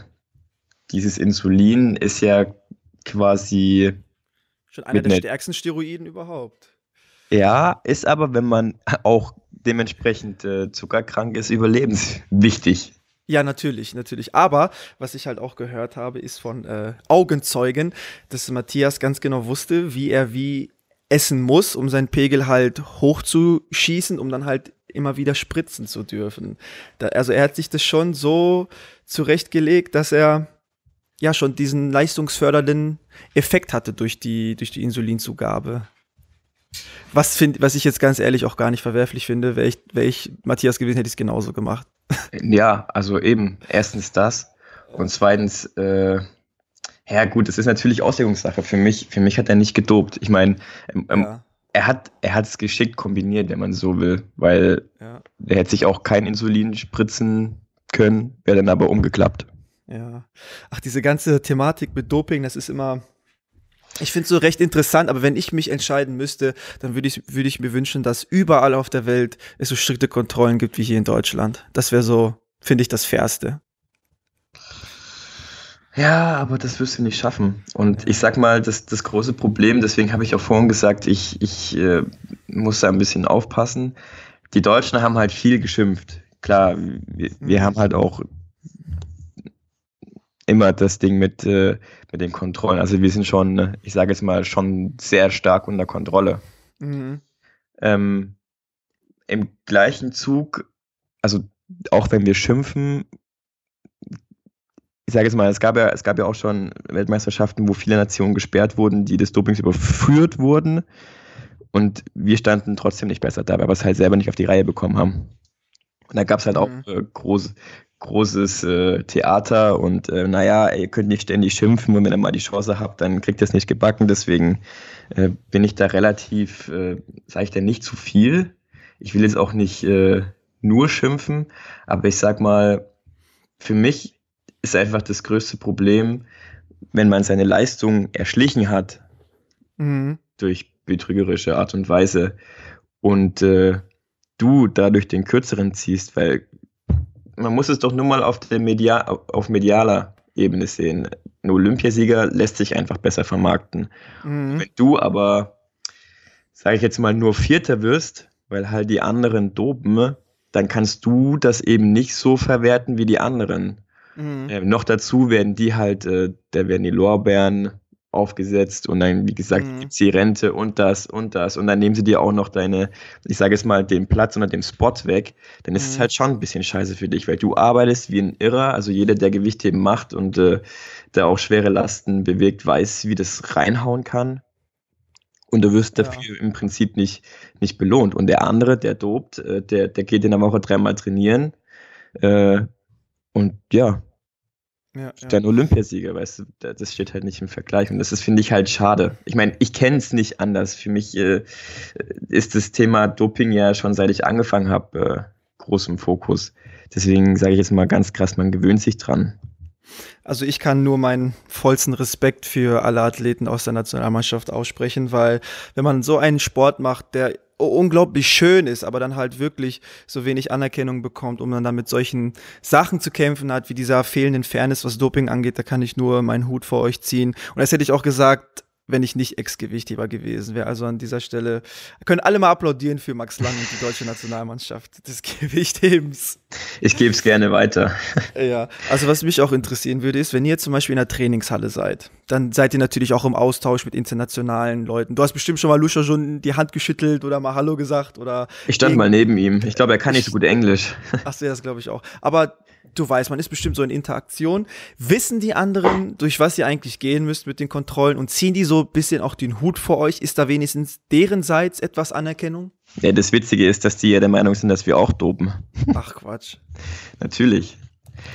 [SPEAKER 2] dieses Insulin ist ja quasi,
[SPEAKER 1] Schon einer der
[SPEAKER 2] net-
[SPEAKER 1] stärksten Steroiden überhaupt.
[SPEAKER 2] ja, ist aber, wenn man auch dementsprechend äh, zuckerkrank ist, überlebenswichtig.
[SPEAKER 1] Ja, natürlich, natürlich. Aber was ich halt auch gehört habe, ist von äh, Augenzeugen, dass Matthias ganz genau wusste, wie er wie essen muss, um seinen Pegel halt hochzuschießen, um dann halt immer wieder spritzen zu dürfen. Da, also er hat sich das schon so zurechtgelegt, dass er ja schon diesen leistungsfördernden Effekt hatte durch die, durch die Insulinzugabe. Was, find, was ich jetzt ganz ehrlich auch gar nicht verwerflich finde, wäre ich, wär ich Matthias gewesen, hätte ich es genauso gemacht.
[SPEAKER 2] Ja, also eben, erstens das und zweitens, äh, ja gut, es ist natürlich Auslegungssache. Für mich, für mich hat er nicht gedopt. Ich meine, ähm, ähm,
[SPEAKER 1] ja,
[SPEAKER 2] er hat er hat es geschickt kombiniert, wenn man so will, weil
[SPEAKER 1] ja.
[SPEAKER 2] er hätte sich auch kein Insulin spritzen können, wäre dann aber umgeklappt.
[SPEAKER 1] Ja. Ach, diese ganze Thematik mit Doping, das ist immer. Ich finde es so recht interessant, aber wenn ich mich entscheiden müsste, dann würde ich, würde ich mir wünschen, dass überall auf der Welt es so strikte Kontrollen gibt wie hier in Deutschland. Das wäre so, finde ich, das Fairste.
[SPEAKER 2] Ja, aber das wirst du nicht schaffen. Und ich sag mal, das, das große Problem, deswegen habe ich auch vorhin gesagt, ich, ich äh, muss da ein bisschen aufpassen. Die Deutschen haben halt viel geschimpft. Klar, wir, wir
[SPEAKER 1] Mhm.
[SPEAKER 2] haben halt auch immer das Ding mit, äh, mit den Kontrollen. Also wir sind schon, äh, ich sage jetzt mal, schon sehr stark unter Kontrolle.
[SPEAKER 1] Mhm.
[SPEAKER 2] Ähm, Im gleichen Zug, also auch wenn wir schimpfen, ich sage jetzt mal, es gab ja, es gab ja auch schon Weltmeisterschaften, wo viele Nationen gesperrt wurden, die des Dopings überführt wurden. Und wir standen trotzdem nicht besser da, weil wir es halt selber nicht auf die Reihe bekommen haben. Und da gab es halt auch
[SPEAKER 1] Mhm.
[SPEAKER 2] äh, groß, großes äh, Theater und äh, naja, ihr könnt nicht ständig schimpfen und wenn ihr mal die Chance habt, dann kriegt ihr es nicht gebacken. Deswegen äh, bin ich da relativ, äh, sage ich da nicht zu viel. Ich will jetzt auch nicht äh, nur schimpfen, aber ich sag mal, für mich ist einfach das größte Problem, wenn man seine Leistung erschlichen hat
[SPEAKER 1] Mhm.
[SPEAKER 2] durch betrügerische Art und Weise und äh, du dadurch den kürzeren ziehst, weil man muss es doch nur mal auf der Media auf medialer Ebene sehen. Ein Olympiasieger lässt sich einfach besser vermarkten.
[SPEAKER 1] Mhm.
[SPEAKER 2] Wenn du aber, sage ich jetzt mal, nur Vierter wirst, weil halt die anderen dopen, dann kannst du das eben nicht so verwerten wie die anderen.
[SPEAKER 1] Mhm.
[SPEAKER 2] Äh, noch dazu werden die halt, äh, da werden die Lorbeeren aufgesetzt und dann, wie gesagt, mhm. gibt die Rente und das und das und dann nehmen sie dir auch noch deine, ich sage es mal, den Platz oder den Spot weg, dann ist mhm. es halt schon ein bisschen scheiße für dich, weil du arbeitest wie ein Irrer, also jeder, der Gewichtheben macht und äh, der auch schwere Lasten bewegt, weiß, wie das reinhauen kann. Und du wirst dafür ja. im Prinzip nicht, nicht belohnt. Und der andere, der dobt, äh, der, der geht in der Woche dreimal trainieren. Äh, und ja, ja, ja. Dein Olympiasieger, weißt du, das steht halt nicht im Vergleich. Und das ist, finde ich, halt schade. Ich meine, ich kenne es nicht anders. Für mich äh, ist das Thema Doping ja schon seit ich angefangen habe, äh, groß im Fokus. Deswegen sage ich jetzt mal ganz krass, man gewöhnt sich dran.
[SPEAKER 1] Also ich kann nur meinen vollsten Respekt für alle Athleten aus der Nationalmannschaft aussprechen, weil wenn man so einen Sport macht, der unglaublich schön ist, aber dann halt wirklich so wenig Anerkennung bekommt, um dann, dann mit solchen Sachen zu kämpfen hat, wie dieser fehlenden Fairness, was Doping angeht, da kann ich nur meinen Hut vor euch ziehen. Und das hätte ich auch gesagt, wenn ich nicht Ex-Gewichtheber gewesen wäre. Also an dieser Stelle können alle mal applaudieren für Max Lang und die deutsche Nationalmannschaft des Gewichthebens.
[SPEAKER 2] Ich gebe es gerne weiter.
[SPEAKER 1] Ja, also was mich auch interessieren würde, ist, wenn ihr zum Beispiel in der Trainingshalle seid, dann seid ihr natürlich auch im Austausch mit internationalen Leuten. Du hast bestimmt schon mal Lucia schon die Hand geschüttelt oder mal Hallo gesagt oder.
[SPEAKER 2] Ich stand mal neben ihm. Ich glaube, er kann nicht so gut Englisch.
[SPEAKER 1] Ach so, das glaube ich auch. Aber du weißt, man ist bestimmt so in Interaktion. Wissen die anderen, durch was ihr eigentlich gehen müsst mit den Kontrollen und ziehen die so ein bisschen auch den Hut vor euch? Ist da wenigstens derenseits etwas Anerkennung?
[SPEAKER 2] Ja, das Witzige ist, dass die ja der Meinung sind, dass wir auch dopen.
[SPEAKER 1] Ach Quatsch.
[SPEAKER 2] Natürlich.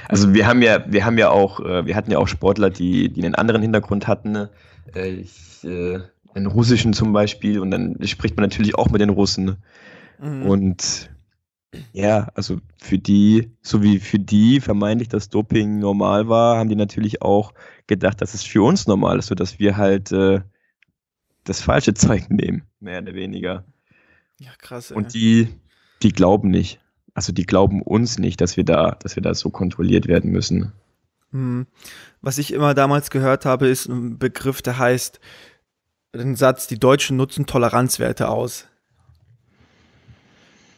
[SPEAKER 2] Also wir haben ja, wir haben ja auch, äh, wir hatten ja auch Sportler, die, die einen anderen Hintergrund hatten. Äh, ich, äh, einen russischen zum Beispiel und dann spricht man natürlich auch mit den Russen. Mhm. Und ja, also für die, so wie für die vermeintlich das Doping normal war, haben die natürlich auch gedacht, dass es für uns normal ist, sodass wir halt äh, das falsche Zeug nehmen, mehr oder weniger.
[SPEAKER 1] Ja, krass. Ey.
[SPEAKER 2] Und die, die glauben nicht. Also die glauben uns nicht, dass wir da, dass wir da so kontrolliert werden müssen.
[SPEAKER 1] Hm. Was ich immer damals gehört habe, ist ein Begriff, der heißt, ein Satz, die Deutschen nutzen Toleranzwerte aus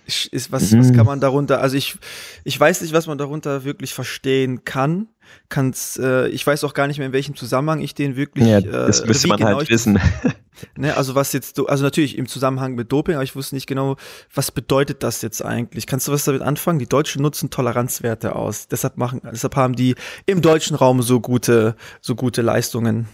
[SPEAKER 1] ist, was, mhm. was kann man darunter, also ich, ich weiß nicht, was man darunter wirklich verstehen kann. Kann's, äh, ich weiß auch gar nicht mehr, in welchem Zusammenhang ich den wirklich.
[SPEAKER 2] Ja, das äh, müsste man genau halt wissen.
[SPEAKER 1] Ne, also was jetzt, also natürlich im Zusammenhang mit Doping, aber ich wusste nicht genau, was bedeutet das jetzt eigentlich? Kannst du was damit anfangen? Die Deutschen nutzen Toleranzwerte aus. Deshalb machen, deshalb haben die im deutschen Raum so gute, so gute Leistungen.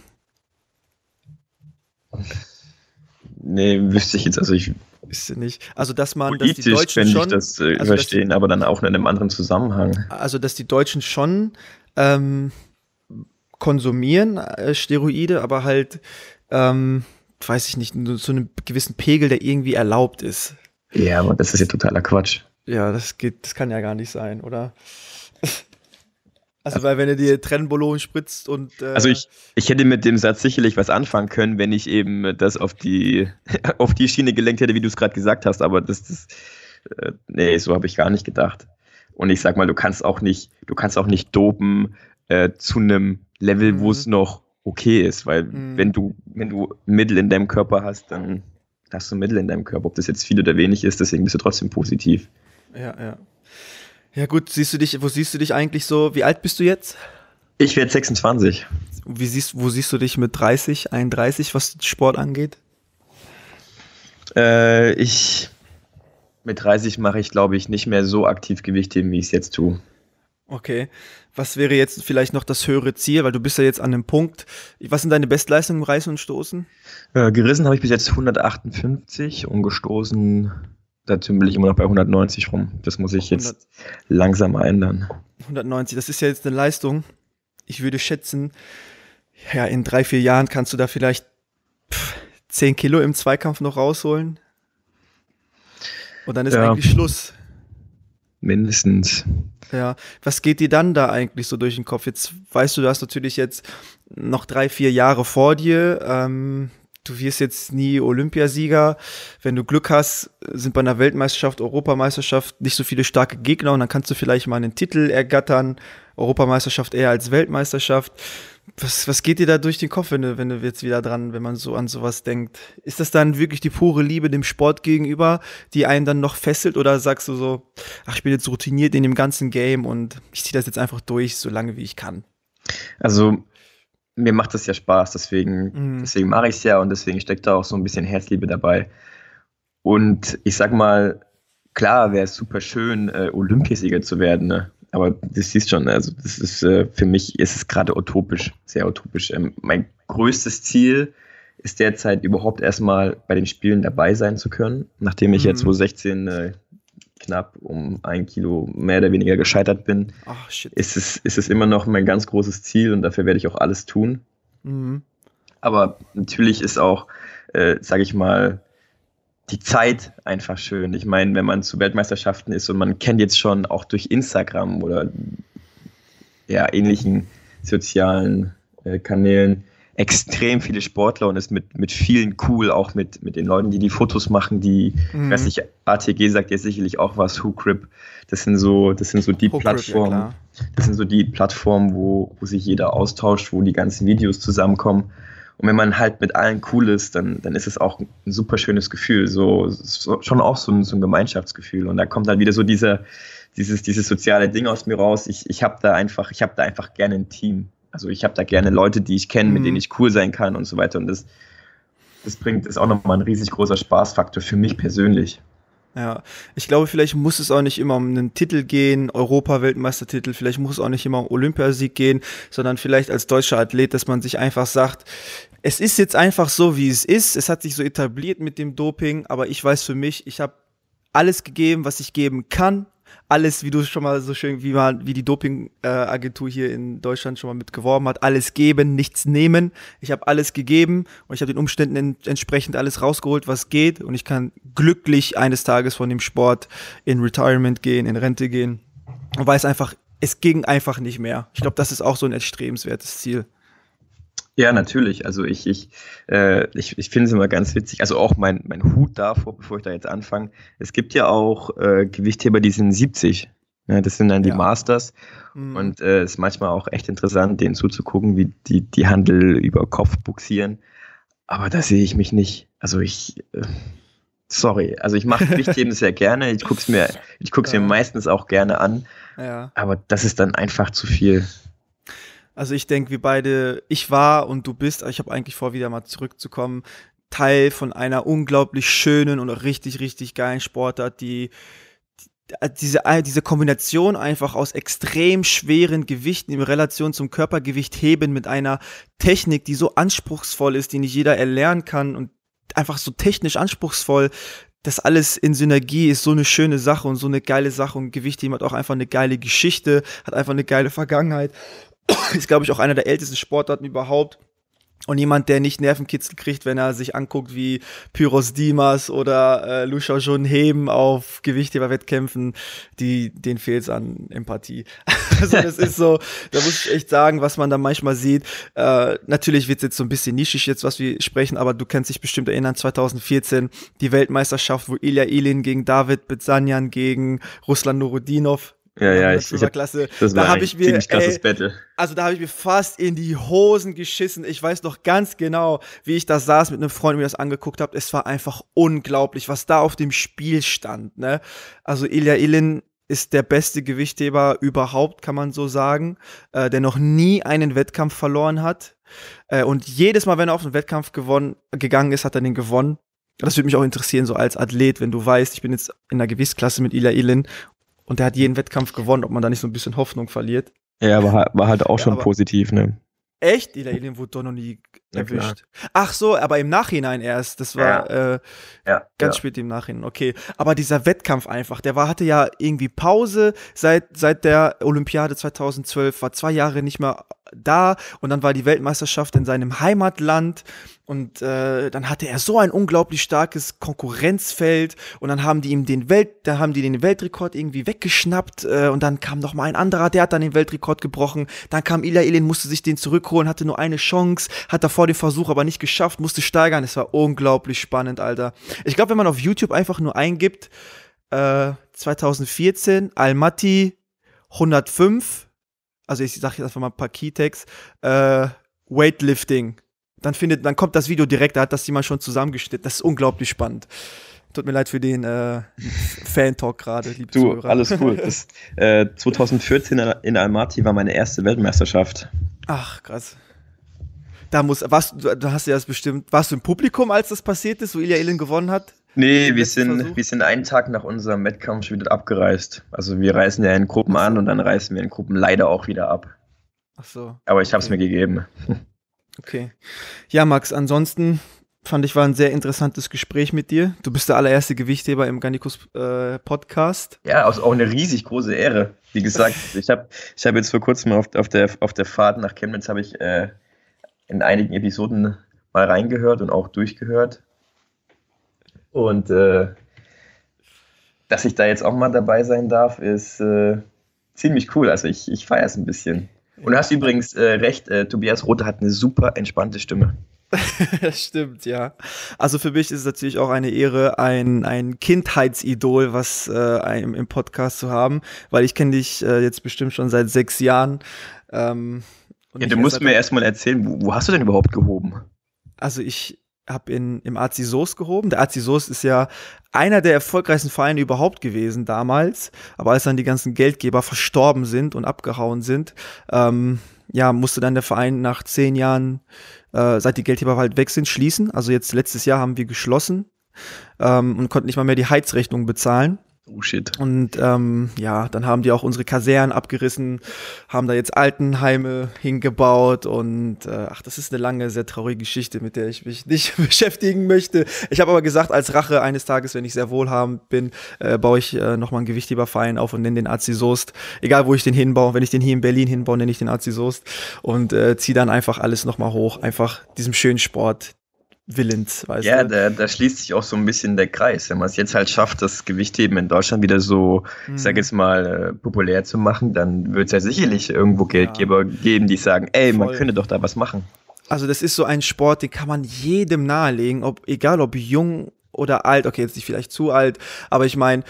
[SPEAKER 2] Nee, wüsste ich jetzt, also ich
[SPEAKER 1] ist nicht. Also, dass man,
[SPEAKER 2] Politisch dass die Deutschen schon. Ich das äh, also, verstehen, die, aber dann auch in einem anderen Zusammenhang.
[SPEAKER 1] Also, dass die Deutschen schon ähm, konsumieren äh, Steroide, aber halt, ähm, weiß ich nicht, nur zu einem gewissen Pegel, der irgendwie erlaubt ist.
[SPEAKER 2] Ja, aber das ist ja totaler Quatsch.
[SPEAKER 1] Ja, das geht, das kann ja gar nicht sein, oder? Also, weil wenn er dir Trennbolon spritzt und.
[SPEAKER 2] Äh also ich, ich hätte mit dem Satz sicherlich was anfangen können, wenn ich eben das auf die, auf die Schiene gelenkt hätte, wie du es gerade gesagt hast, aber das, das äh, nee, so habe ich gar nicht gedacht. Und ich sag mal, du kannst auch nicht, du kannst auch nicht dopen äh, zu einem Level, mhm. wo es noch okay ist, weil mhm. wenn du, wenn du Mittel in deinem Körper hast, dann hast du Mittel in deinem Körper. Ob das jetzt viel oder wenig ist, deswegen bist du trotzdem positiv.
[SPEAKER 1] Ja, ja. Ja gut, siehst du dich, wo siehst du dich eigentlich so, wie alt bist du jetzt?
[SPEAKER 2] Ich werde 26.
[SPEAKER 1] Wie siehst, wo siehst du dich mit 30, 31, was Sport angeht?
[SPEAKER 2] Äh, ich mit 30 mache ich, glaube ich, nicht mehr so aktiv Gewichtheben, wie ich es jetzt tue.
[SPEAKER 1] Okay. Was wäre jetzt vielleicht noch das höhere Ziel? Weil du bist ja jetzt an dem Punkt. Was sind deine Bestleistungen im Reißen und Stoßen?
[SPEAKER 2] Äh, gerissen habe ich bis jetzt 158 und gestoßen da tümmel ich immer noch bei 190 rum. Das muss ich jetzt 100, langsam ändern.
[SPEAKER 1] 190, das ist ja jetzt eine Leistung. Ich würde schätzen, ja, in drei, vier Jahren kannst du da vielleicht pff, 10 Kilo im Zweikampf noch rausholen. Und dann ist ja. eigentlich Schluss.
[SPEAKER 2] Mindestens.
[SPEAKER 1] Ja, was geht dir dann da eigentlich so durch den Kopf? Jetzt weißt du, du hast natürlich jetzt noch drei, vier Jahre vor dir. Ähm, du wirst jetzt nie Olympiasieger. Wenn du Glück hast, sind bei einer Weltmeisterschaft, Europameisterschaft nicht so viele starke Gegner und dann kannst du vielleicht mal einen Titel ergattern. Europameisterschaft eher als Weltmeisterschaft. Was, was geht dir da durch den Kopf, wenn du, wenn du jetzt wieder dran, wenn man so an sowas denkt? Ist das dann wirklich die pure Liebe dem Sport gegenüber, die einen dann noch fesselt oder sagst du so, ach, ich bin jetzt routiniert in dem ganzen Game und ich ziehe das jetzt einfach durch, so lange wie ich kann?
[SPEAKER 2] Also mir macht das ja Spaß, deswegen, mhm. deswegen mache ich es ja und deswegen steckt da auch so ein bisschen Herzliebe dabei. Und ich sag mal, klar wäre es super schön, äh, Olympiasieger zu werden, ne? aber das siehst schon, also das ist äh, für mich ist es gerade utopisch, sehr utopisch. Ähm, mein größtes Ziel ist derzeit überhaupt erstmal bei den Spielen dabei sein zu können, nachdem ich mhm. jetzt 2016 äh, knapp um ein Kilo mehr oder weniger gescheitert bin, Ach, ist, es, ist es immer noch mein ganz großes Ziel und dafür werde ich auch alles tun. Mhm. Aber natürlich ist auch, äh, sage ich mal, die Zeit einfach schön. Ich meine, wenn man zu Weltmeisterschaften ist und man kennt jetzt schon auch durch Instagram oder ja, ähnlichen sozialen äh, Kanälen extrem viele Sportler und ist mit, mit vielen cool, auch mit, mit den Leuten, die die Fotos machen, die, mhm. ich weiß nicht, ATG sagt ja sicherlich auch was, WhoCrip, das sind so, das sind so die Plattformen, ja, das sind so die Plattformen, wo, wo sich jeder austauscht, wo die ganzen Videos zusammenkommen. Und wenn man halt mit allen cool ist, dann, dann ist es auch ein super schönes Gefühl, so, so schon auch so ein, so ein Gemeinschaftsgefühl. Und da kommt halt wieder so dieser, dieses, dieses soziale Ding aus mir raus. Ich, ich habe da einfach, ich habe da einfach gerne ein Team. Also ich habe da gerne Leute, die ich kenne, mhm. mit denen mhm. ich cool sein kann und so weiter. Und das, das bringt, ist auch nochmal ein riesig großer Spaßfaktor für mich persönlich.
[SPEAKER 1] Ja, ich glaube, vielleicht muss es auch nicht immer um einen Titel gehen, Europa-Weltmeistertitel, vielleicht muss es auch nicht immer um Olympiasieg gehen, sondern vielleicht als deutscher Athlet, dass man sich einfach sagt, es ist jetzt einfach so, wie es ist, es hat sich so etabliert mit dem Doping, aber ich weiß für mich, ich habe alles gegeben, was ich geben kann alles, wie du schon mal so schön, wie man, wie die Dopingagentur äh, hier in Deutschland schon mal mit geworben hat, alles geben, nichts nehmen. Ich habe alles gegeben und ich habe den Umständen in, entsprechend alles rausgeholt, was geht und ich kann glücklich eines Tages von dem Sport in Retirement gehen, in Rente gehen und weiß einfach, es ging einfach nicht mehr. Ich glaube, das ist auch so ein erstrebenswertes Ziel.
[SPEAKER 2] Ja, natürlich. Also ich, ich, äh, ich, ich finde es immer ganz witzig. Also auch mein, mein Hut davor, bevor ich da jetzt anfange. Es gibt ja auch äh, Gewichtheber, die sind 70. Ja, das sind dann die ja. Masters. Mhm. Und äh, es äh, ist manchmal auch echt interessant, denen zuzugucken, wie die, die Handel über Kopf buxieren. Aber da sehe ich mich nicht. Also ich, äh, sorry. Also ich mache Gewichtheben sehr gerne. Ich gucke es mir, ich guck's ja. mir meistens auch gerne an. Ja. Aber das ist dann einfach zu viel.
[SPEAKER 1] Also ich denke, wir beide, ich war und du bist, ich habe eigentlich vor, wieder mal zurückzukommen, Teil von einer unglaublich schönen und richtig, richtig geilen Sportart, die diese, diese Kombination einfach aus extrem schweren Gewichten in Relation zum Körpergewicht heben mit einer Technik, die so anspruchsvoll ist, die nicht jeder erlernen kann und einfach so technisch anspruchsvoll, das alles in Synergie ist so eine schöne Sache und so eine geile Sache und Gewichtheben hat auch einfach eine geile Geschichte, hat einfach eine geile Vergangenheit ist, glaube ich, auch einer der ältesten Sportarten überhaupt. Und jemand, der nicht Nervenkitzel kriegt, wenn er sich anguckt, wie Pyros Dimas oder äh, Lu Xiaojun heben auf Gewichtheber-Wettkämpfen, die, denen fehlt es an Empathie. also das ist so, da muss ich echt sagen, was man da manchmal sieht. Äh, natürlich wird es jetzt so ein bisschen nischig jetzt, was wir sprechen, aber du kannst dich bestimmt erinnern, 2014, die Weltmeisterschaft, wo Ilya Ilin gegen David Bezanyan gegen Ruslan Nurudinov
[SPEAKER 2] ja, ja, ich,
[SPEAKER 1] ich hab, Klasse. Das da habe ich mir, ey, Battle. Also da habe ich mir fast in die Hosen geschissen. Ich weiß noch ganz genau, wie ich da saß mit einem Freund und mir das angeguckt habe. Es war einfach unglaublich, was da auf dem Spiel stand. Ne? Also Ilya Ilin ist der beste Gewichtheber überhaupt, kann man so sagen, äh, der noch nie einen Wettkampf verloren hat. Äh, und jedes Mal, wenn er auf einen Wettkampf gewonnen, gegangen ist, hat er den gewonnen. Das würde mich auch interessieren, so als Athlet, wenn du weißt, ich bin jetzt in der Gewichtsklasse mit Ilya Ilin und der hat jeden Wettkampf gewonnen, ob man da nicht so ein bisschen Hoffnung verliert.
[SPEAKER 2] Ja, war, war halt auch ja, schon positiv, ne?
[SPEAKER 1] Echt? Die Alien wurde doch noch nie erwischt. Ja, Ach so, aber im Nachhinein erst. Das war ja. Äh, ja, ganz spät im Nachhinein. Okay. Aber dieser Wettkampf einfach, der war, hatte ja irgendwie Pause seit, seit der Olympiade 2012, war zwei Jahre nicht mehr da und dann war die Weltmeisterschaft in seinem Heimatland und äh, dann hatte er so ein unglaublich starkes Konkurrenzfeld und dann haben die ihm den Welt, da haben die den Weltrekord irgendwie weggeschnappt äh, und dann kam noch mal ein anderer, der hat dann den Weltrekord gebrochen. Dann kam Ilya Ilin, musste sich den zurückholen, hatte nur eine Chance, hat davor den Versuch aber nicht geschafft, musste steigern. Es war unglaublich spannend, Alter. Ich glaube, wenn man auf YouTube einfach nur eingibt, äh, 2014 Almaty 105 also ich sage jetzt einfach mal ein paar Keytags, äh, Weightlifting. Dann findet, dann kommt das Video direkt, da hat das jemand schon zusammengeschnitten. Das ist unglaublich spannend. Tut mir leid für den äh, Fan-Talk gerade,
[SPEAKER 2] liebe Du, Zuhörer. alles cool. Das, äh, 2014 in Almaty war meine erste Weltmeisterschaft.
[SPEAKER 1] Ach, krass. Da muss, was, du hast ja das bestimmt, warst du im Publikum, als das passiert ist, wo Ilya Ilin gewonnen hat?
[SPEAKER 2] Nee, wir sind, wir sind einen Tag nach unserem Wettkampf schon wieder abgereist. Also wir reisen ja in Gruppen an und dann reisen wir in Gruppen leider auch wieder ab.
[SPEAKER 1] Ach so.
[SPEAKER 2] Aber ich habe es okay. mir gegeben.
[SPEAKER 1] Okay. Ja, Max, ansonsten fand ich war ein sehr interessantes Gespräch mit dir. Du bist der allererste Gewichtheber im Garnicus äh, Podcast.
[SPEAKER 2] Ja, also auch eine riesig große Ehre. Wie gesagt, ich habe ich hab jetzt vor kurzem auf, auf, der, auf der Fahrt nach Chemnitz habe ich äh, in einigen Episoden mal reingehört und auch durchgehört. Und äh, dass ich da jetzt auch mal dabei sein darf, ist äh, ziemlich cool. Also ich, ich feiere es ein bisschen. Und du hast übrigens äh, recht, äh, Tobias Rothe hat eine super entspannte Stimme.
[SPEAKER 1] stimmt, ja. Also für mich ist es natürlich auch eine Ehre, ein, ein Kindheitsidol, was äh, im, im Podcast zu haben, weil ich kenne dich äh, jetzt bestimmt schon seit sechs Jahren. Ähm,
[SPEAKER 2] ja, du musst mir erstmal erzählen, wo, wo, hast du denn überhaupt gehoben?
[SPEAKER 1] Also ich habe im Azi Soos gehoben. Der Azi Soos ist ja einer der erfolgreichsten Vereine überhaupt gewesen damals. Aber als dann die ganzen Geldgeber verstorben sind und abgehauen sind, ähm, ja, musste dann der Verein nach zehn Jahren äh, seit die Geldgeber halt weg sind, schließen. Also jetzt letztes Jahr haben wir geschlossen ähm, und konnten nicht mal mehr die Heizrechnung bezahlen.
[SPEAKER 2] Oh shit.
[SPEAKER 1] Und ähm, ja, dann haben die auch unsere Kasernen abgerissen, haben da jetzt Altenheime hingebaut und äh, ach, das ist eine lange, sehr traurige Geschichte, mit der ich mich nicht beschäftigen möchte. Ich habe aber gesagt, als Rache eines Tages, wenn ich sehr wohlhabend bin, äh, baue ich äh, nochmal einen Gewichtheberverein auf und nenne den Azi Soest. Egal, wo ich den hinbaue, wenn ich den hier in Berlin hinbaue, nenne ich den Azi Soest und äh, ziehe dann einfach alles nochmal hoch. Einfach diesem schönen Sport, willens, weißt
[SPEAKER 2] ja, du? Ja, da, da, schließt sich auch so ein bisschen der Kreis. Wenn man es jetzt halt schafft, das Gewichtheben in Deutschland wieder so, mhm. ich sag jetzt mal, äh, populär zu machen, dann wird es ja sicherlich irgendwo Geldgeber ja. geben, die sagen, ey, Voll. man könnte doch da was machen.
[SPEAKER 1] Also das ist so ein Sport, den kann man jedem nahelegen, ob, egal ob jung oder alt, okay, jetzt nicht vielleicht zu alt, aber ich meine,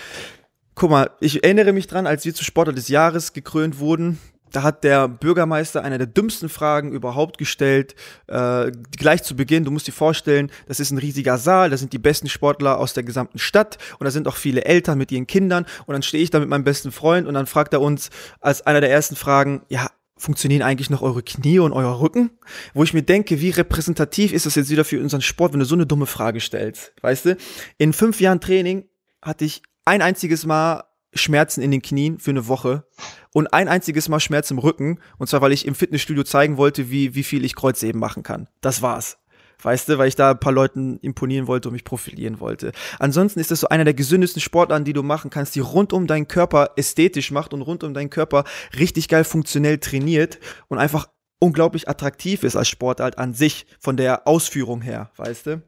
[SPEAKER 1] guck mal, ich erinnere mich dran, als wir zu Sportler des Jahres gekrönt wurden, da hat der Bürgermeister eine der dümmsten Fragen überhaupt gestellt, äh, gleich zu Beginn. Du musst dir vorstellen, das ist ein riesiger Saal, da sind die besten Sportler aus der gesamten Stadt und da sind auch viele Eltern mit ihren Kindern und dann stehe ich da mit meinem besten Freund und dann fragt er uns als einer der ersten Fragen, ja, funktionieren eigentlich noch eure Knie und euer Rücken? Wo ich mir denke, wie repräsentativ ist das jetzt wieder für unseren Sport, wenn du so eine dumme Frage stellst, weißt du? In fünf Jahren Training hatte ich ein einziges Mal Schmerzen in den Knien für eine Woche und ein einziges Mal Schmerz im Rücken. Und zwar, weil ich im Fitnessstudio zeigen wollte, wie, wie viel ich Kreuzheben machen kann. Das war's. Weißt du, weil ich da ein paar Leuten imponieren wollte und mich profilieren wollte. Ansonsten ist das so einer der gesündesten Sportarten, die du machen kannst, die rund um deinen Körper ästhetisch macht und rund um deinen Körper richtig geil funktionell trainiert und einfach unglaublich attraktiv ist als Sportart an sich, von der Ausführung her, weißt du?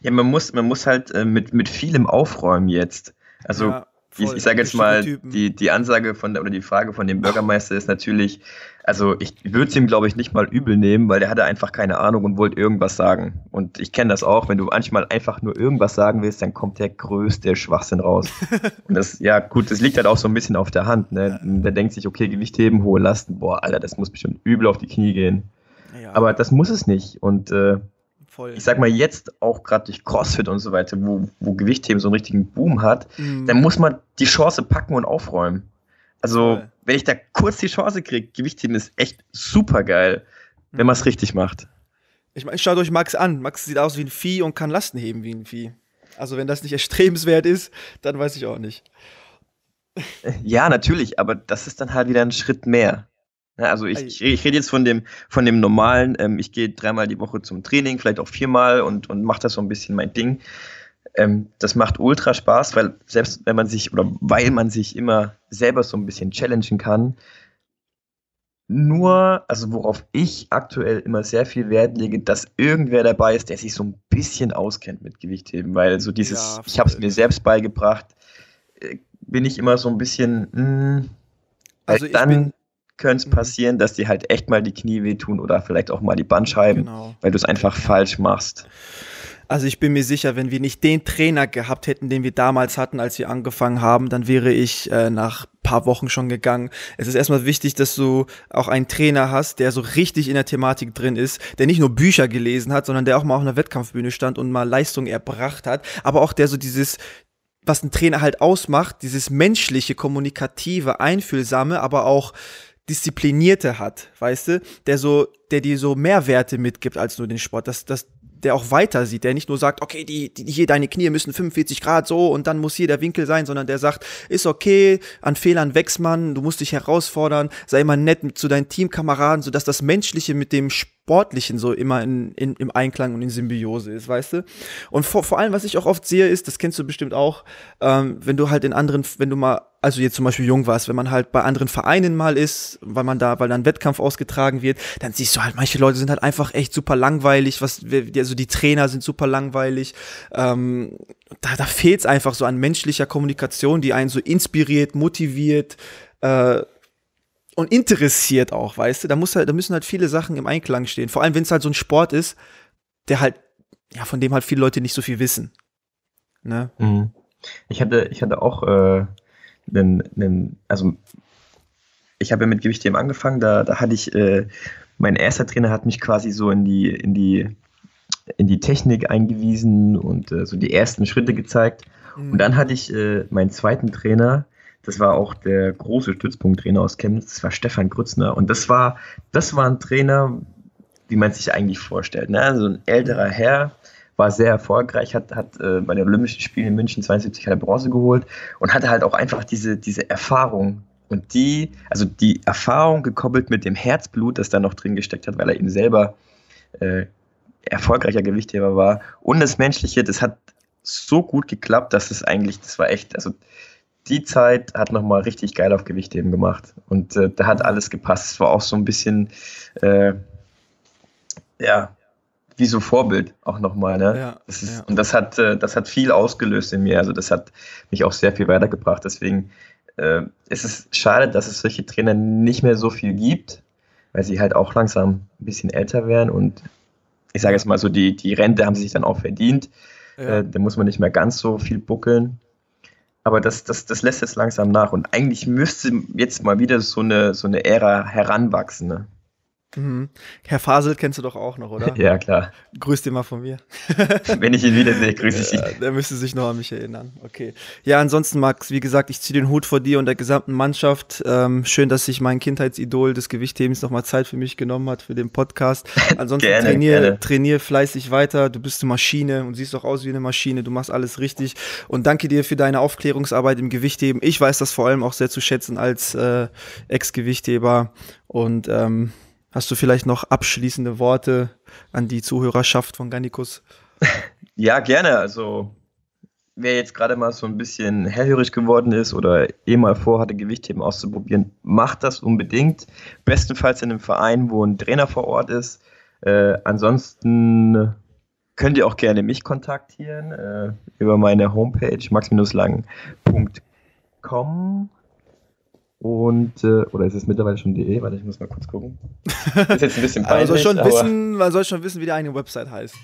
[SPEAKER 2] Ja, man muss, man muss halt äh, mit, mit vielem aufräumen jetzt. Also ja. Voll, ich, sage jetzt mal, die, die Ansage von der, oder die Frage von dem Bürgermeister ist natürlich, also ich würde es ihm, glaube ich, nicht mal übel nehmen, weil der hatte einfach keine Ahnung und wollte irgendwas sagen. Und ich kenne das auch, wenn du manchmal einfach nur irgendwas sagen willst, dann kommt der größte Schwachsinn raus. und das, ja, gut, das liegt halt auch so ein bisschen auf der Hand. Ne? Der denkt sich, okay, Gewicht heben, hohe Lasten, boah, Alter, das muss bestimmt übel auf die Knie gehen. Ja. Aber das muss es nicht. Und äh, Voll. Ich sag mal, jetzt auch gerade durch CrossFit und so weiter, wo, wo Gewichtheben so einen richtigen Boom hat, mhm. dann muss man die Chance packen und aufräumen. Also, Voll. wenn ich da kurz die Chance kriege, Gewichtheben ist echt super geil, wenn man es mhm. richtig macht.
[SPEAKER 1] Ich meine, schaut euch Max an. Max sieht aus wie ein Vieh und kann Lasten heben wie ein Vieh. Also, wenn das nicht erstrebenswert ist, dann weiß ich auch nicht.
[SPEAKER 2] Ja, natürlich, aber das ist dann halt wieder ein Schritt mehr. Also ich, ich, ich rede jetzt von dem, von dem normalen, ähm, ich gehe dreimal die Woche zum Training, vielleicht auch viermal und, und mache das so ein bisschen mein Ding. Ähm, das macht ultra Spaß, weil selbst wenn man sich oder weil man sich immer selber so ein bisschen challengen kann, nur, also worauf ich aktuell immer sehr viel Wert lege, dass irgendwer dabei ist, der sich so ein bisschen auskennt mit Gewichtheben, weil so dieses, ja, ich habe es mir selbst beigebracht, äh, bin ich immer so ein bisschen, mh, hm, also dann bin, könnte es mhm. passieren, dass dir halt echt mal die Knie wehtun oder vielleicht auch mal die Bandscheiben, genau. weil du es einfach falsch machst.
[SPEAKER 1] Also ich bin mir sicher, wenn wir nicht den Trainer gehabt hätten, den wir damals hatten, als wir angefangen haben, dann wäre ich äh, nach paar Wochen schon gegangen. Es ist erstmal wichtig, dass du auch einen Trainer hast, der so richtig in der Thematik drin ist, der nicht nur Bücher gelesen hat, sondern der auch mal auf einer Wettkampfbühne stand und mal Leistung erbracht hat, aber auch der so dieses was ein Trainer halt ausmacht, dieses menschliche, kommunikative, einfühlsame, aber auch Disziplinierte hat, weißt du, der so, der dir so mehr Werte mitgibt als nur den Sport, dass, dass der auch weiter sieht, der nicht nur sagt, okay, die, die, hier deine Knie müssen 45 Grad so und dann muss hier der Winkel sein, sondern der sagt, ist okay, an Fehlern wächst man, du musst dich herausfordern, sei immer nett zu deinen Teamkameraden, sodass das Menschliche mit dem Sportlichen so immer in, in, im Einklang und in Symbiose ist, weißt du? Und vor, vor allem, was ich auch oft sehe, ist, das kennst du bestimmt auch, ähm, wenn du halt in anderen, wenn du mal also jetzt zum Beispiel jung warst, wenn man halt bei anderen Vereinen mal ist, weil man da, weil dann Wettkampf ausgetragen wird, dann siehst du halt, manche Leute sind halt einfach echt super langweilig, was, also die Trainer sind super langweilig. Ähm, da da fehlt es einfach so an menschlicher Kommunikation, die einen so inspiriert, motiviert äh, und interessiert auch, weißt du? Da muss halt, da müssen halt viele Sachen im Einklang stehen. Vor allem, wenn es halt so ein Sport ist, der halt, ja, von dem halt viele Leute nicht so viel wissen. Ne?
[SPEAKER 2] Mhm. Ich hatte, ich hatte auch äh einen, einen also ich habe ja mit Gewichtheben angefangen, da, da hatte ich, äh, mein erster Trainer hat mich quasi so in die, in die, in die Technik eingewiesen und äh, so die ersten Schritte gezeigt. Mhm. Und dann hatte ich äh, meinen zweiten Trainer, das war auch der große Stützpunkttrainer aus Chemnitz, das war Stefan Grützner. Und das war, das war ein Trainer, wie man sich eigentlich vorstellt. Ne? Also ein älterer Herr, war sehr erfolgreich, hat, hat äh, bei den Olympischen Spielen in München 72 hat er Bronze geholt und hatte halt auch einfach diese, diese Erfahrung. Und die, also die Erfahrung gekoppelt mit dem Herzblut, das da noch drin gesteckt hat, weil er eben selber äh, erfolgreicher Gewichtheber war. Und das Menschliche, das hat so gut geklappt, dass es eigentlich, das war echt, also die Zeit hat nochmal richtig geil auf Gewichtheben gemacht. Und äh, da hat alles gepasst. Es war auch so ein bisschen, äh, ja, wie so Vorbild auch nochmal. Ne? Ja, das ist, ja. Und das hat, äh, das hat viel ausgelöst in mir. Also das hat mich auch sehr viel weitergebracht. Deswegen äh, ist es schade, dass es solche Trainer nicht mehr so viel gibt, weil sie halt auch langsam ein bisschen älter werden und ich sage jetzt mal so, die, die Rente haben sie sich dann auch verdient. Ja. Äh, da muss man nicht mehr ganz so viel buckeln. Aber das, das, das lässt jetzt langsam nach. Und eigentlich müsste jetzt mal wieder so eine, so eine Ära heranwachsen. Ne?
[SPEAKER 1] Mhm. Herr Fasel kennst du doch auch noch, oder?
[SPEAKER 2] Ja, klar.
[SPEAKER 1] Grüß dir mal von mir.
[SPEAKER 2] Wenn ich ihn wiedersehe, grüße ich ihn.
[SPEAKER 1] Ja, der müsste sich noch an mich erinnern. Okay. Ja, ansonsten, Max, wie gesagt, ich ziehe den Hut vor dir und der gesamten Mannschaft. Ähm, schön, dass sich mein Kindheitsidol des Gewichthebens nochmal Zeit für mich genommen hat, für den Podcast. Ansonsten gerne, trainier, gerne. trainier fleißig weiter. Du bist eine Maschine und siehst auch aus wie eine Maschine. Du machst alles richtig. Und danke dir für deine Aufklärungsarbeit im Gewichtheben. Ich weiß das vor allem auch sehr zu schätzen als äh, Ex-Gewichtheber. Und ähm, Hast du vielleicht noch abschließende Worte an die Zuhörerschaft von Gannikus?
[SPEAKER 2] Ja, gerne. Also, wer jetzt gerade mal so ein bisschen hellhörig geworden ist oder eh mal vorhatte, Gewichtheben auszuprobieren, macht das unbedingt. Bestenfalls in einem Verein, wo ein Trainer vor Ort ist. Äh, ansonsten könnt ihr auch gerne mich kontaktieren äh, über meine Homepage max-lang.com und, äh, oder ist es mittlerweile schon de? Warte, ich muss mal kurz gucken.
[SPEAKER 1] ist jetzt ein bisschen peinlich, man, soll schon wissen, man soll schon wissen, wie die eigene Website heißt.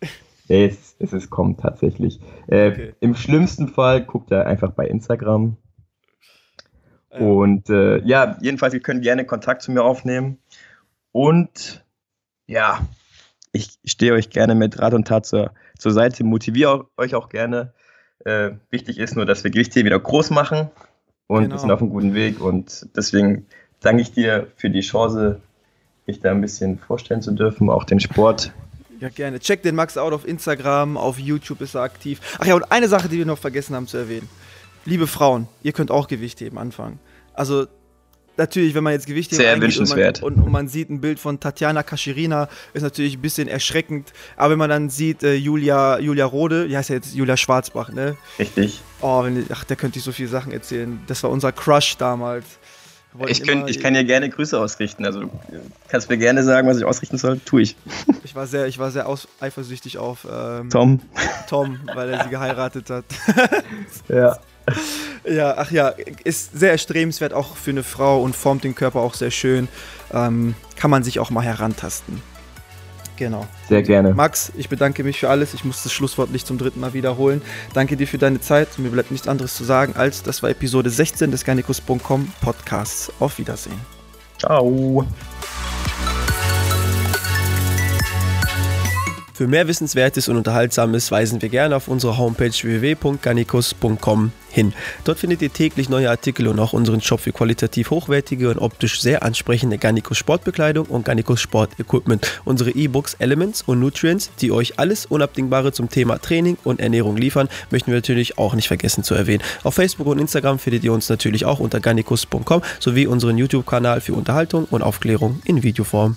[SPEAKER 2] Es, es ist kommt tatsächlich. Äh, okay. Im schlimmsten Fall guckt er einfach bei Instagram. Ja. Und äh, ja, jedenfalls, ihr könnt gerne Kontakt zu mir aufnehmen. Und ja, ich stehe euch gerne mit Rat und Tat zur, zur Seite, motiviere euch auch gerne. Äh, wichtig ist nur, dass wir Gewichte wieder groß machen und genau. wir sind auf einem guten Weg. Und deswegen danke ich dir für die Chance, mich da ein bisschen vorstellen zu dürfen, auch den Sport.
[SPEAKER 1] Ja, gerne. Check den Max out auf Instagram, auf YouTube ist er aktiv. Ach ja, und eine Sache, die wir noch vergessen haben zu erwähnen. Liebe Frauen, ihr könnt auch Gewicht heben anfangen. Also natürlich, wenn man jetzt Gewicht
[SPEAKER 2] Sehr wünschenswert.
[SPEAKER 1] Und, und, und, man sieht ein Bild von Tatjana Kaschirina, ist natürlich ein bisschen erschreckend. Aber wenn man dann sieht, äh, Julia, Julia Rode, die heißt ja jetzt Julia Schwarzbach, ne?
[SPEAKER 2] Richtig.
[SPEAKER 1] Oh, wenn, ach, da könnte ich so viele Sachen erzählen. Das war unser Crush damals.
[SPEAKER 2] Ich, könnt, ich kann dir gerne Grüße ausrichten. Also du kannst mir gerne sagen, was ich ausrichten soll. Tue ich.
[SPEAKER 1] Ich war sehr, ich war sehr aus, eifersüchtig auf ähm,
[SPEAKER 2] Tom.
[SPEAKER 1] Tom, weil er sie geheiratet hat.
[SPEAKER 2] ja.
[SPEAKER 1] Ja, ach ja, ist sehr erstrebenswert auch für eine Frau und formt den Körper auch sehr schön. Ähm, kann man sich auch mal herantasten. Genau.
[SPEAKER 2] Sehr gerne.
[SPEAKER 1] Max, ich bedanke mich für alles. Ich muss das Schlusswort nicht zum dritten Mal wiederholen. Danke dir für deine Zeit. Mir bleibt nichts anderes zu sagen, als das war Episode 16 des Garnicus.com Podcasts. Auf Wiedersehen.
[SPEAKER 2] Ciao.
[SPEAKER 1] Für mehr Wissenswertes und Unterhaltsames weisen wir gerne auf unsere Homepage www.garnicus.com hin. Dort findet ihr täglich neue Artikel und auch unseren Shop für qualitativ hochwertige und optisch sehr ansprechende Garnicus Sportbekleidung und Garnicus Sport Equipment. Unsere E-Books Elements und Nutrients, die euch alles Unabdingbare zum Thema Training und Ernährung liefern, möchten wir natürlich auch nicht vergessen zu erwähnen. Auf Facebook und Instagram findet ihr uns natürlich auch unter garnicus.com sowie unseren YouTube-Kanal für Unterhaltung und Aufklärung in Videoform.